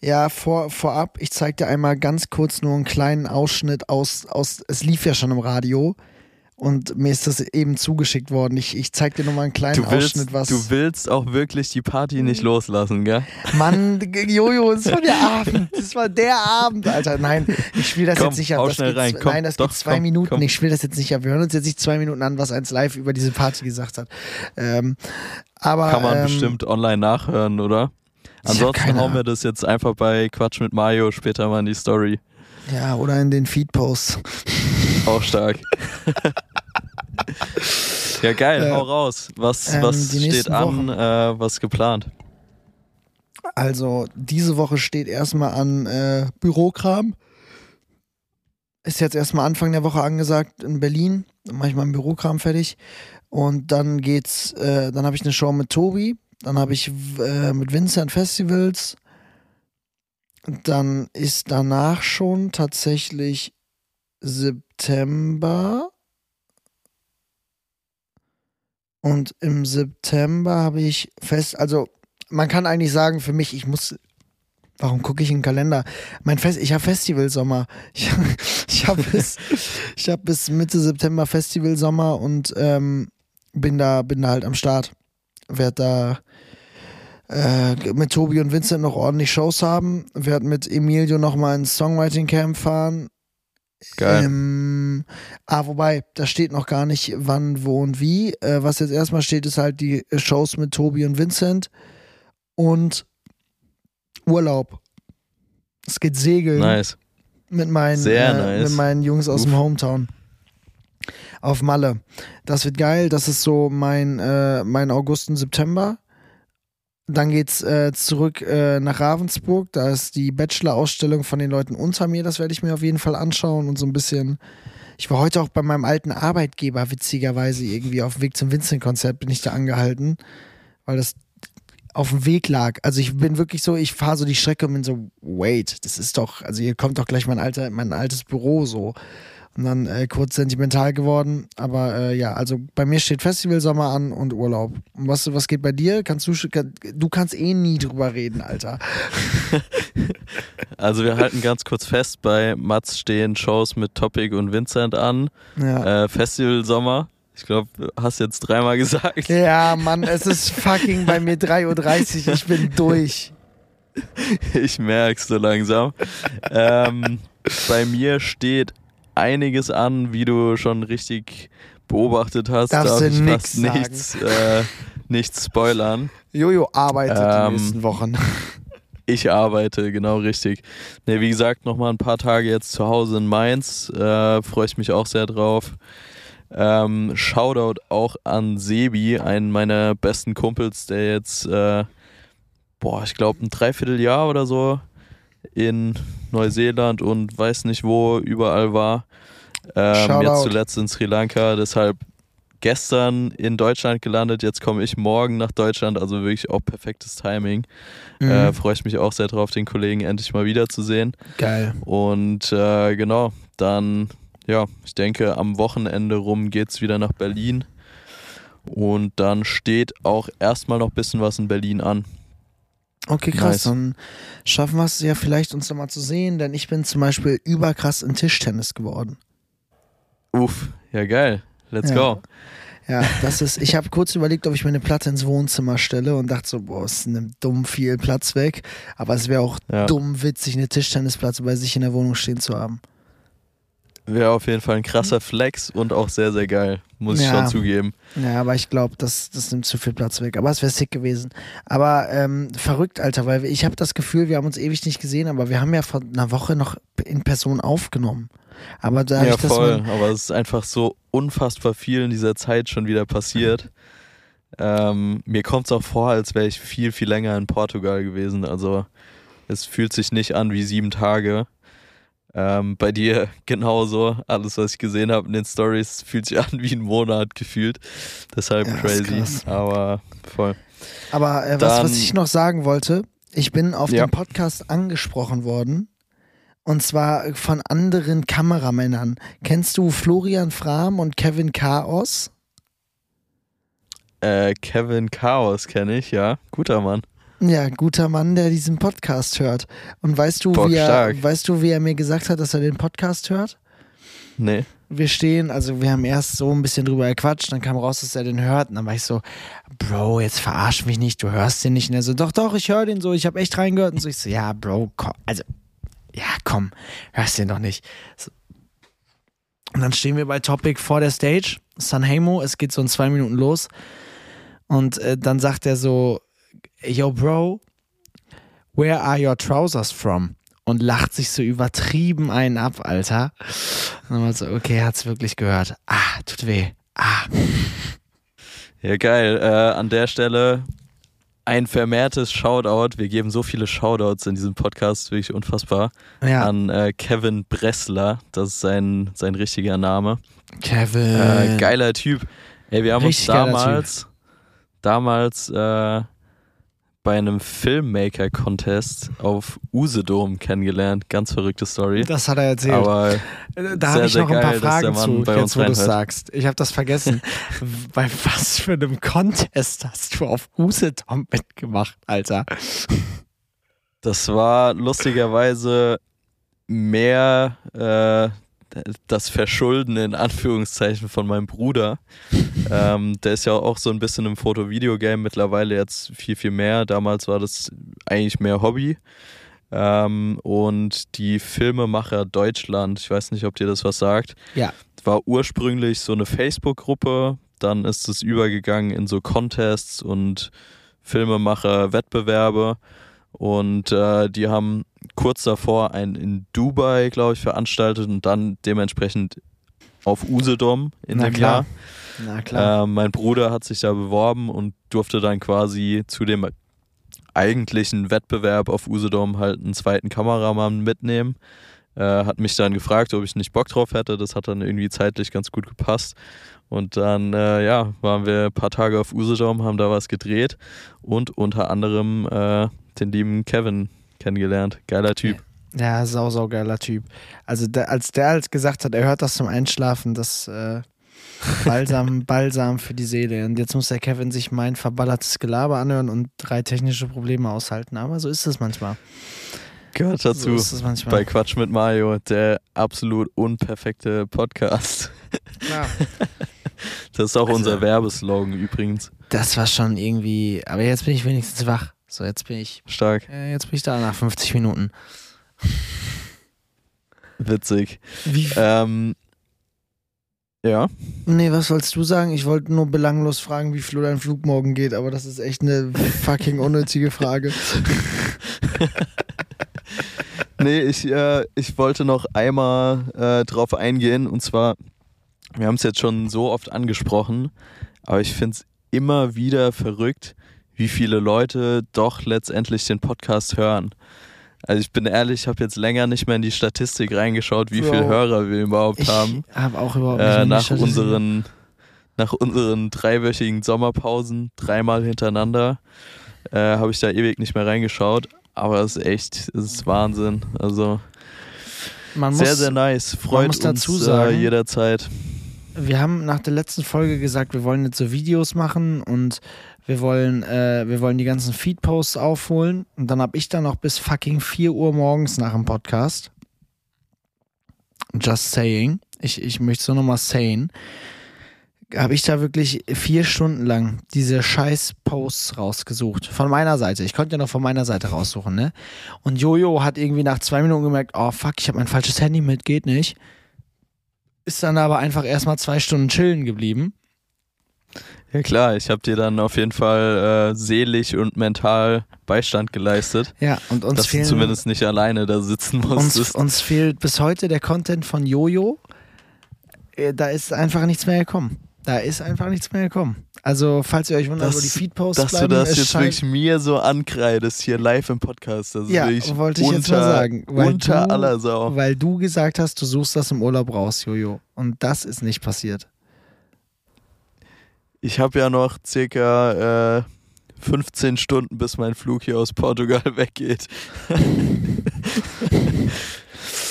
Ja, vor, vorab, ich zeige dir einmal ganz kurz nur einen kleinen Ausschnitt aus, aus, es lief ja schon im Radio und mir ist das eben zugeschickt worden. Ich, ich zeig dir nochmal einen kleinen du willst, Ausschnitt, was. Du willst auch wirklich die Party nicht loslassen, gell? Mann, Jojo, das war der Abend. Das war der Abend, Alter. Nein, ich spiele das komm, jetzt nicht ab. Das schnell geht, rein. Komm, nein, das doch, geht zwei komm, Minuten. Komm. Ich spiele das jetzt nicht ab. Wir hören uns jetzt nicht zwei Minuten an, was eins live über diese Party gesagt hat. Ähm, aber, Kann man ähm, bestimmt online nachhören, oder? Ansonsten hauen wir das jetzt einfach bei Quatsch mit Mario später mal in die Story. Ja, oder in den Feed-Posts. Auch stark. ja, geil, äh, hau raus. Was, ähm, was steht an, äh, was geplant? Also, diese Woche steht erstmal an äh, Bürokram. Ist jetzt erstmal Anfang der Woche angesagt in Berlin. Dann mache ich meinen Bürokram fertig. Und dann geht's, äh, dann habe ich eine Show mit Tobi. Dann habe ich äh, mit Vincent Festivals. Dann ist danach schon tatsächlich September. Und im September habe ich fest, also man kann eigentlich sagen, für mich, ich muss, warum gucke ich in den Kalender? Mein Fest, ich habe Festivalsommer. Ich, ich habe bis, ich hab bis Mitte September Festivalsommer und ähm, bin da, bin da halt am Start. Werd da äh, mit Tobi und Vincent noch ordentlich Shows haben. Werd mit Emilio nochmal ins Songwriting Camp fahren. Geil. Ähm, ah, wobei, da steht noch gar nicht wann, wo und wie. Äh, was jetzt erstmal steht, ist halt die Shows mit Tobi und Vincent und Urlaub. Es geht segeln. Nice. Mit meinen, äh, nice. mit meinen Jungs aus Uff. dem Hometown. Auf Malle. Das wird geil. Das ist so mein, äh, mein August und September. Dann geht's äh, zurück äh, nach Ravensburg. Da ist die Bachelor-Ausstellung von den Leuten unter mir. Das werde ich mir auf jeden Fall anschauen und so ein bisschen. Ich war heute auch bei meinem alten Arbeitgeber, witzigerweise, irgendwie auf dem Weg zum Vincent-Konzert bin ich da angehalten, weil das auf dem Weg lag. Also ich bin wirklich so, ich fahre so die Strecke und bin so, wait, das ist doch, also hier kommt doch gleich mein alter, mein altes Büro so und dann äh, kurz sentimental geworden. Aber äh, ja, also bei mir steht Festivalsommer an und Urlaub. Und was, was geht bei dir? Kannst du, du kannst eh nie drüber reden, Alter. Also wir halten ganz kurz fest, bei Mats stehen Shows mit Topic und Vincent an. Ja. Äh, Festivalsommer. Ich glaube, hast jetzt dreimal gesagt. Ja, Mann, es ist fucking bei mir 3.30 Uhr. Ich bin durch. Ich merk's so langsam. ähm, bei mir steht einiges an, wie du schon richtig beobachtet hast, darf, darf ich fast nichts, äh, nichts spoilern. Jojo arbeitet ähm, die nächsten Wochen. Ich arbeite, genau richtig. Ne, wie gesagt, nochmal ein paar Tage jetzt zu Hause in Mainz. Äh, Freue ich mich auch sehr drauf. Ähm, Shoutout auch an Sebi, einen meiner besten Kumpels, der jetzt, äh, boah, ich glaube, ein Dreivierteljahr oder so in Neuseeland und weiß nicht wo überall war. Ähm, jetzt zuletzt in Sri Lanka. Deshalb gestern in Deutschland gelandet, jetzt komme ich morgen nach Deutschland, also wirklich auch perfektes Timing. Mhm. Äh, Freue ich mich auch sehr drauf, den Kollegen endlich mal wiederzusehen. Geil. Und äh, genau, dann, ja, ich denke, am Wochenende rum geht es wieder nach Berlin. Und dann steht auch erstmal noch ein bisschen was in Berlin an. Okay, krass. Nice. Dann schaffen wir es ja vielleicht, uns nochmal zu sehen, denn ich bin zum Beispiel überkrass in Tischtennis geworden. Uff, ja geil. Let's ja. go. Ja, das ist, ich habe kurz überlegt, ob ich mir eine Platte ins Wohnzimmer stelle und dachte so, boah, es nimmt dumm viel Platz weg. Aber es wäre auch ja. dumm witzig, eine Tischtennisplatte bei sich in der Wohnung stehen zu haben. Wäre auf jeden Fall ein krasser Flex und auch sehr, sehr geil. Muss ja. ich schon zugeben. Ja, aber ich glaube, das, das nimmt zu viel Platz weg. Aber es wäre sick gewesen. Aber ähm, verrückt, Alter, weil ich habe das Gefühl, wir haben uns ewig nicht gesehen, aber wir haben ja vor einer Woche noch in Person aufgenommen. Aber da ja, ich das voll. Aber es ist einfach so unfassbar viel in dieser Zeit schon wieder passiert. Ähm, mir kommt es auch vor, als wäre ich viel, viel länger in Portugal gewesen. Also es fühlt sich nicht an wie sieben Tage. Ähm, bei dir genauso. Alles, was ich gesehen habe in den Stories, fühlt sich an wie ein Monat gefühlt. Deshalb ja, crazy. Aber voll. Aber äh, was, was ich noch sagen wollte, ich bin auf ja. dem Podcast angesprochen worden und zwar von anderen Kameramännern. Kennst du Florian Frahm und Kevin Chaos? Äh, Kevin Chaos kenne ich, ja. Guter Mann. Ja, guter Mann, der diesen Podcast hört. Und weißt du, wie er, weißt du, wie er mir gesagt hat, dass er den Podcast hört? Nee. Wir stehen, also wir haben erst so ein bisschen drüber gequatscht, dann kam raus, dass er den hört. Und dann war ich so, Bro, jetzt verarsch mich nicht, du hörst den nicht. Und er so, doch, doch, ich höre den so, ich habe echt reingehört. Und so, ich so, ja, Bro, komm, also ja, komm, hörst den doch nicht. So. Und dann stehen wir bei Topic vor der Stage, Sanhemo, es geht so in zwei Minuten los. Und äh, dann sagt er so, yo, Bro, where are your trousers from? Und lacht sich so übertrieben einen ab, Alter. Und dann so, okay, hat's wirklich gehört. Ah, tut weh. Ah. Ja, geil. Äh, an der Stelle ein vermehrtes Shoutout. Wir geben so viele Shoutouts in diesem Podcast, wirklich unfassbar. Ja. An äh, Kevin Bressler, das ist sein, sein richtiger Name. Kevin. Äh, geiler Typ. Ey, wir haben Richtig uns damals, damals äh, bei einem Filmmaker-Contest auf Usedom kennengelernt. Ganz verrückte Story. Das hat er erzählt. Aber da habe ich noch ein paar Fragen zu, jetzt wo du sagst. Ich habe das vergessen. bei was für einem Contest hast du auf Usedom mitgemacht, Alter? Das war lustigerweise mehr äh, das Verschulden in Anführungszeichen von meinem Bruder. ähm, der ist ja auch so ein bisschen im Foto-Video-Game mittlerweile jetzt viel, viel mehr. Damals war das eigentlich mehr Hobby. Ähm, und die Filmemacher Deutschland, ich weiß nicht, ob dir das was sagt, ja. war ursprünglich so eine Facebook-Gruppe. Dann ist es übergegangen in so Contests und Filmemacher-Wettbewerbe. Und äh, die haben kurz davor einen in Dubai, glaube ich, veranstaltet und dann dementsprechend auf Usedom in Na dem klar. Jahr. Na klar. Äh, mein Bruder hat sich da beworben und durfte dann quasi zu dem eigentlichen Wettbewerb auf Usedom halt einen zweiten Kameramann mitnehmen. Äh, hat mich dann gefragt, ob ich nicht Bock drauf hätte. Das hat dann irgendwie zeitlich ganz gut gepasst. Und dann, äh, ja, waren wir ein paar Tage auf Usedom, haben da was gedreht und unter anderem äh, den lieben Kevin kennengelernt. Geiler Typ. Ja, sau, sau geiler Typ. Also der, als der als gesagt hat, er hört das zum Einschlafen, das äh, Balsam, Balsam für die Seele. Und jetzt muss der Kevin sich mein verballertes Gelaber anhören und drei technische Probleme aushalten. Aber so ist es manchmal. Gehört dazu. So bei Quatsch mit Mario, der absolut unperfekte Podcast. Ja. Das ist auch also, unser Werbeslogan übrigens. Das war schon irgendwie, aber jetzt bin ich wenigstens wach. So, jetzt bin ich. Stark. Äh, jetzt bin ich da nach 50 Minuten. Witzig. Wie? Ähm, Ja. Nee, was wolltest du sagen? Ich wollte nur belanglos fragen, wie Flo dein Flug morgen geht, aber das ist echt eine fucking unnötige Frage. nee, ich, äh, ich wollte noch einmal äh, drauf eingehen und zwar, wir haben es jetzt schon so oft angesprochen, aber ich finde es immer wieder verrückt, wie viele Leute doch letztendlich den Podcast hören. Also ich bin ehrlich, ich habe jetzt länger nicht mehr in die Statistik reingeschaut, wie viele Hörer wir überhaupt ich haben. Ich habe auch überhaupt nicht äh, nach unseren nach unseren dreiwöchigen Sommerpausen dreimal hintereinander äh, habe ich da ewig nicht mehr reingeschaut. Aber es ist echt, es ist Wahnsinn. Also man sehr, muss, sehr nice. Freut uns dazu äh, sagen, äh, jederzeit. Wir haben nach der letzten Folge gesagt, wir wollen jetzt so Videos machen und wir wollen, äh, wir wollen die ganzen Feed-Posts aufholen. Und dann habe ich dann noch bis fucking 4 Uhr morgens nach dem Podcast. Just saying. Ich, ich möchte es nur nochmal saying. Habe ich da wirklich vier Stunden lang diese scheiß Posts rausgesucht. Von meiner Seite. Ich konnte ja noch von meiner Seite raussuchen, ne? Und Jojo hat irgendwie nach zwei Minuten gemerkt, oh fuck, ich habe mein falsches Handy mit, geht nicht. Ist dann aber einfach erstmal zwei Stunden chillen geblieben. Ja klar, ich habe dir dann auf jeden Fall äh, seelisch und mental Beistand geleistet. Ja, und uns dass fehlen, du zumindest nicht alleine da sitzen musstest. Uns, uns fehlt bis heute der Content von Jojo. Äh, da ist einfach nichts mehr gekommen. Da ist einfach nichts mehr gekommen. Also, falls ihr euch wundert, wo die Feedposts dass bleiben. Dass du das jetzt wirklich mir so ankreidest, hier live im Podcast. Das ja, wollte ich unter, jetzt mal sagen. unter du, aller Sau. Weil du gesagt hast, du suchst das im Urlaub raus, Jojo. Und das ist nicht passiert. Ich habe ja noch circa äh, 15 Stunden, bis mein Flug hier aus Portugal weggeht.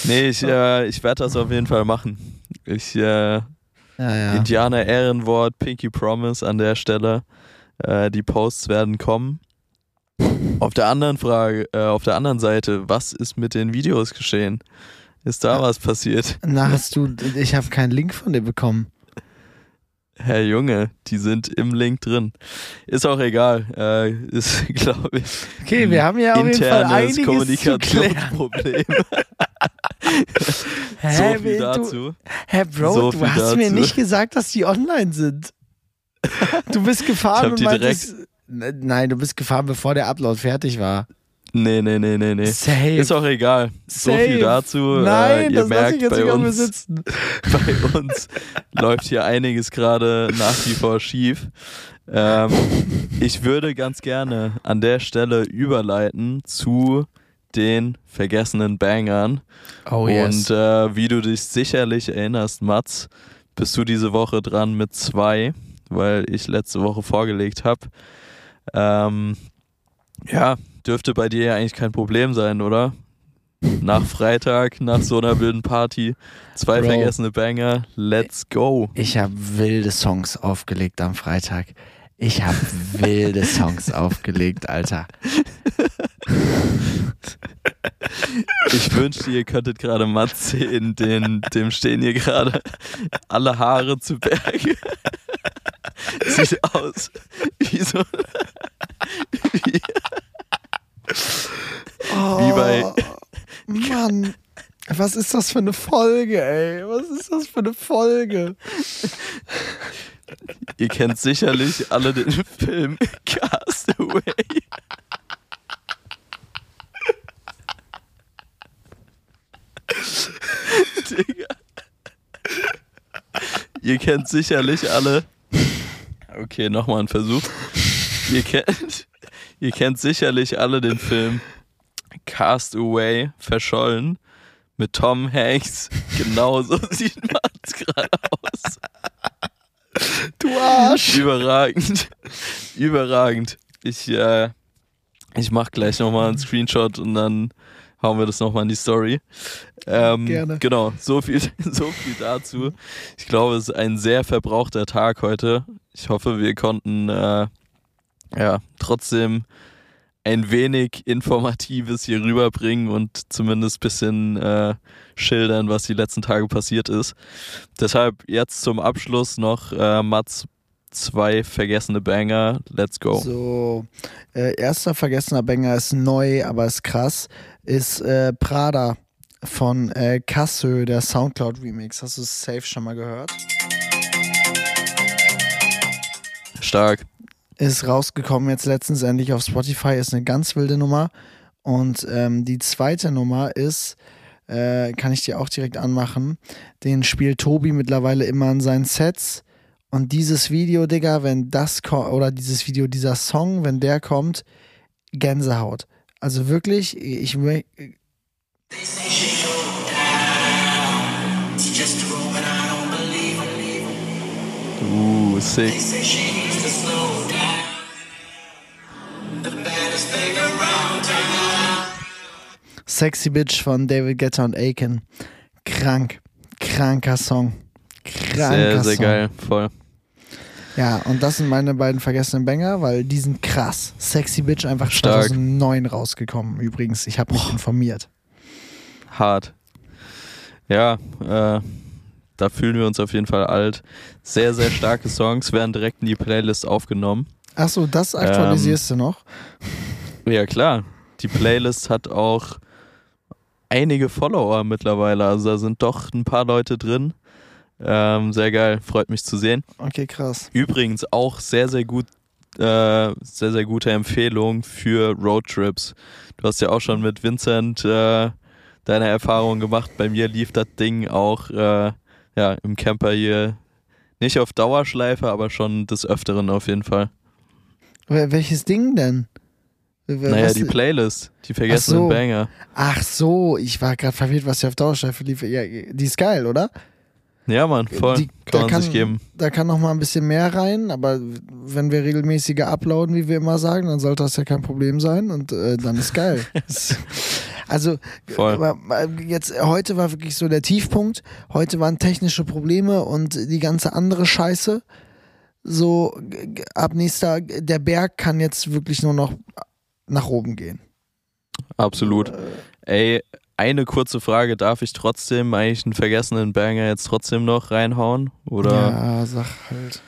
nee, ich, äh, ich werde das auf jeden Fall machen. Ich, äh, ja, ja. Indianer Ehrenwort, Pinky Promise an der Stelle. Äh, die Posts werden kommen. Auf der anderen Frage, äh, auf der anderen Seite, was ist mit den Videos geschehen? Ist da was passiert? Na, hast du, ich habe keinen Link von dir bekommen. Herr Junge, die sind im Link drin. Ist auch egal. Äh, ist, glaube ich. Okay, wir haben ja auf jeden Fall einiges Kommunikationsproblem. so viel dazu. Hä, Bro, so du hast dazu. mir nicht gesagt, dass die online sind. Du bist gefahren und meintest, Nein, du bist gefahren, bevor der Upload fertig war. Nee, nee, nee, nee, nee. Safe. Ist auch egal. Safe. So viel dazu. Nein, äh, ihr das merkt, ich jetzt bei uns, bei uns läuft hier einiges gerade nach wie vor schief. Ähm, ich würde ganz gerne an der Stelle überleiten zu den vergessenen Bangern. Oh, yes. Und äh, wie du dich sicherlich erinnerst, Mats, bist du diese Woche dran mit zwei, weil ich letzte Woche vorgelegt habe. Ähm, ja, dürfte bei dir ja eigentlich kein Problem sein, oder? Nach Freitag, nach so einer wilden Party, zwei Bro, vergessene Banger, let's go. Ich habe wilde Songs aufgelegt am Freitag. Ich habe wilde Songs aufgelegt, Alter. Ich wünschte, ihr könntet gerade Mats sehen, den, dem stehen hier gerade alle Haare zu Berge. Sieht aus wie so. Wie, Oh, Wie bei. Mann. Was ist das für eine Folge, ey? Was ist das für eine Folge? Ihr kennt sicherlich alle den Film Castaway. Digga. Ihr kennt sicherlich alle. Okay, nochmal ein Versuch. Ihr kennt, Ihr kennt sicherlich alle den Film Cast Away, verschollen, mit Tom Hanks. Genau so sieht Mats gerade aus. Du Arsch! Überragend. Überragend. Ich, äh, ich mach gleich nochmal einen Screenshot und dann hauen wir das nochmal in die Story. Ähm, Gerne. Genau, so viel, so viel dazu. Ich glaube, es ist ein sehr verbrauchter Tag heute. Ich hoffe, wir konnten äh, ja, trotzdem ein wenig Informatives hier rüberbringen und zumindest ein bisschen äh, schildern, was die letzten Tage passiert ist. Deshalb jetzt zum Abschluss noch äh, Mats zwei vergessene Banger. Let's go. So, äh, erster vergessener Banger ist neu, aber ist krass. Ist äh, Prada von äh, Kassö, der Soundcloud Remix. Hast du es safe schon mal gehört? Stark. Ist rausgekommen jetzt letztens endlich auf Spotify, ist eine ganz wilde Nummer. Und ähm, die zweite Nummer ist, äh, kann ich dir auch direkt anmachen, den spielt Tobi mittlerweile immer in seinen Sets. Und dieses Video, Digga, wenn das kommt, oder dieses Video, dieser Song, wenn der kommt, Gänsehaut. Also wirklich, ich, Uh, sick. Sexy Bitch von David Guetta und Aiken. Krank. Kranker Song. Kranker sehr, sehr Song. geil. Voll. Ja, und das sind meine beiden vergessenen Banger, weil die sind krass. Sexy Bitch einfach Stark. 2009 rausgekommen. Übrigens, ich habe mich Boah. informiert. Hart. Ja, äh, da fühlen wir uns auf jeden Fall alt. Sehr, sehr starke Songs werden direkt in die Playlist aufgenommen. Achso, das aktualisierst ähm, du noch? Ja, klar. Die Playlist hat auch einige Follower mittlerweile. Also da sind doch ein paar Leute drin. Ähm, sehr geil, freut mich zu sehen. Okay, krass. Übrigens auch sehr, sehr gut, äh, sehr, sehr gute Empfehlung für Roadtrips. Du hast ja auch schon mit Vincent äh, deine Erfahrungen gemacht. Bei mir lief das Ding auch äh, ja, im Camper hier nicht auf Dauerschleife, aber schon des Öfteren auf jeden Fall. Welches Ding denn? Naja, die Playlist, die vergessenen so. Banger. Ach so, ich war gerade verwirrt, was hier auf Dauerschleife lief. Ja, die ist geil, oder? Ja, Mann, voll. Die, kann man kann, sich geben. Da kann noch mal ein bisschen mehr rein, aber wenn wir regelmäßiger uploaden, wie wir immer sagen, dann sollte das ja kein Problem sein und äh, dann ist geil. also voll. jetzt heute war wirklich so der Tiefpunkt. Heute waren technische Probleme und die ganze andere Scheiße. So ab nächster, der Berg kann jetzt wirklich nur noch nach oben gehen. Absolut. Ey, eine kurze Frage, darf ich trotzdem eigentlich einen vergessenen Banger jetzt trotzdem noch reinhauen? Oder? Ja, sag halt.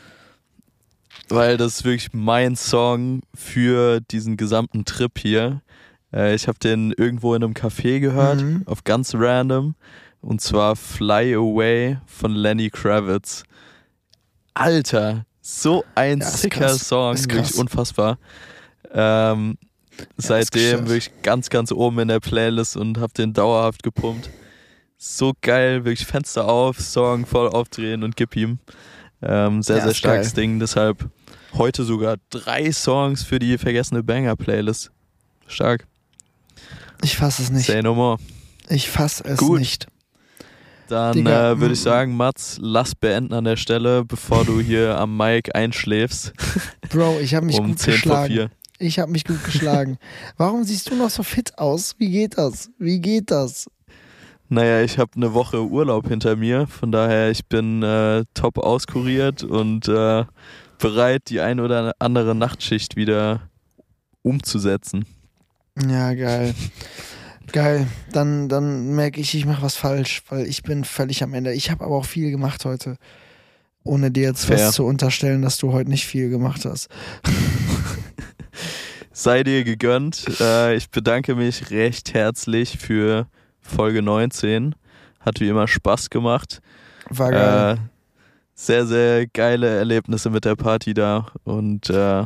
Weil das ist wirklich mein Song für diesen gesamten Trip hier. Äh, ich habe den irgendwo in einem Café gehört, mhm. auf ganz random. Und zwar Fly Away von Lenny Kravitz. Alter, so ein ja, sicker Song, wirklich unfassbar. Ähm, seitdem wirklich ganz, ganz oben in der Playlist und hab den dauerhaft gepumpt. So geil, wirklich Fenster auf, Song voll aufdrehen und gib ihm. Ähm, sehr, ja, sehr starkes geil. Ding. Deshalb heute sogar drei Songs für die vergessene Banger-Playlist. Stark. Ich fasse es nicht. Say no more. Ich fasse es Gut. nicht. Dann äh, würde ich sagen, Mats, lass beenden an der Stelle, bevor du hier am Mic einschläfst. Bro, ich habe mich um gut 10 geschlagen. Vor 4. Ich habe mich gut geschlagen. Warum siehst du noch so fit aus? Wie geht das? Wie geht das? Naja, ich habe eine Woche Urlaub hinter mir, von daher ich bin äh, top auskuriert und äh, bereit, die ein oder andere Nachtschicht wieder umzusetzen. Ja, geil. Geil. Dann, dann merke ich, ich mache was falsch, weil ich bin völlig am Ende. Ich habe aber auch viel gemacht heute. Ohne dir jetzt Fair. was zu unterstellen, dass du heute nicht viel gemacht hast. Sei dir gegönnt. Äh, ich bedanke mich recht herzlich für Folge 19. Hat wie immer Spaß gemacht. War geil. Äh, sehr, sehr geile Erlebnisse mit der Party da und äh,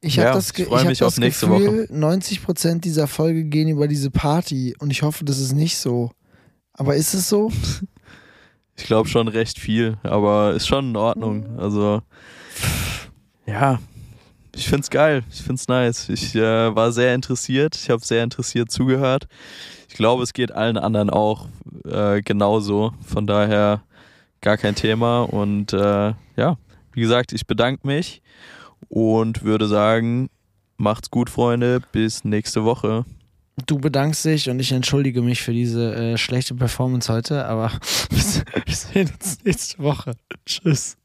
ich habe ja, das, ich freu mich ich auf nächste Gefühl, Woche. 90% dieser Folge gehen über diese Party und ich hoffe, das ist nicht so. Aber ist es so? ich glaube schon recht viel, aber ist schon in Ordnung. Also ja, ich find's geil, ich find's nice. Ich äh, war sehr interessiert, ich habe sehr interessiert zugehört. Ich glaube, es geht allen anderen auch äh, genauso. Von daher gar kein Thema. Und äh, ja, wie gesagt, ich bedanke mich und würde sagen, macht's gut, Freunde. Bis nächste Woche. Du bedankst dich und ich entschuldige mich für diese äh, schlechte Performance heute, aber wir sehen uns nächste Woche. Tschüss.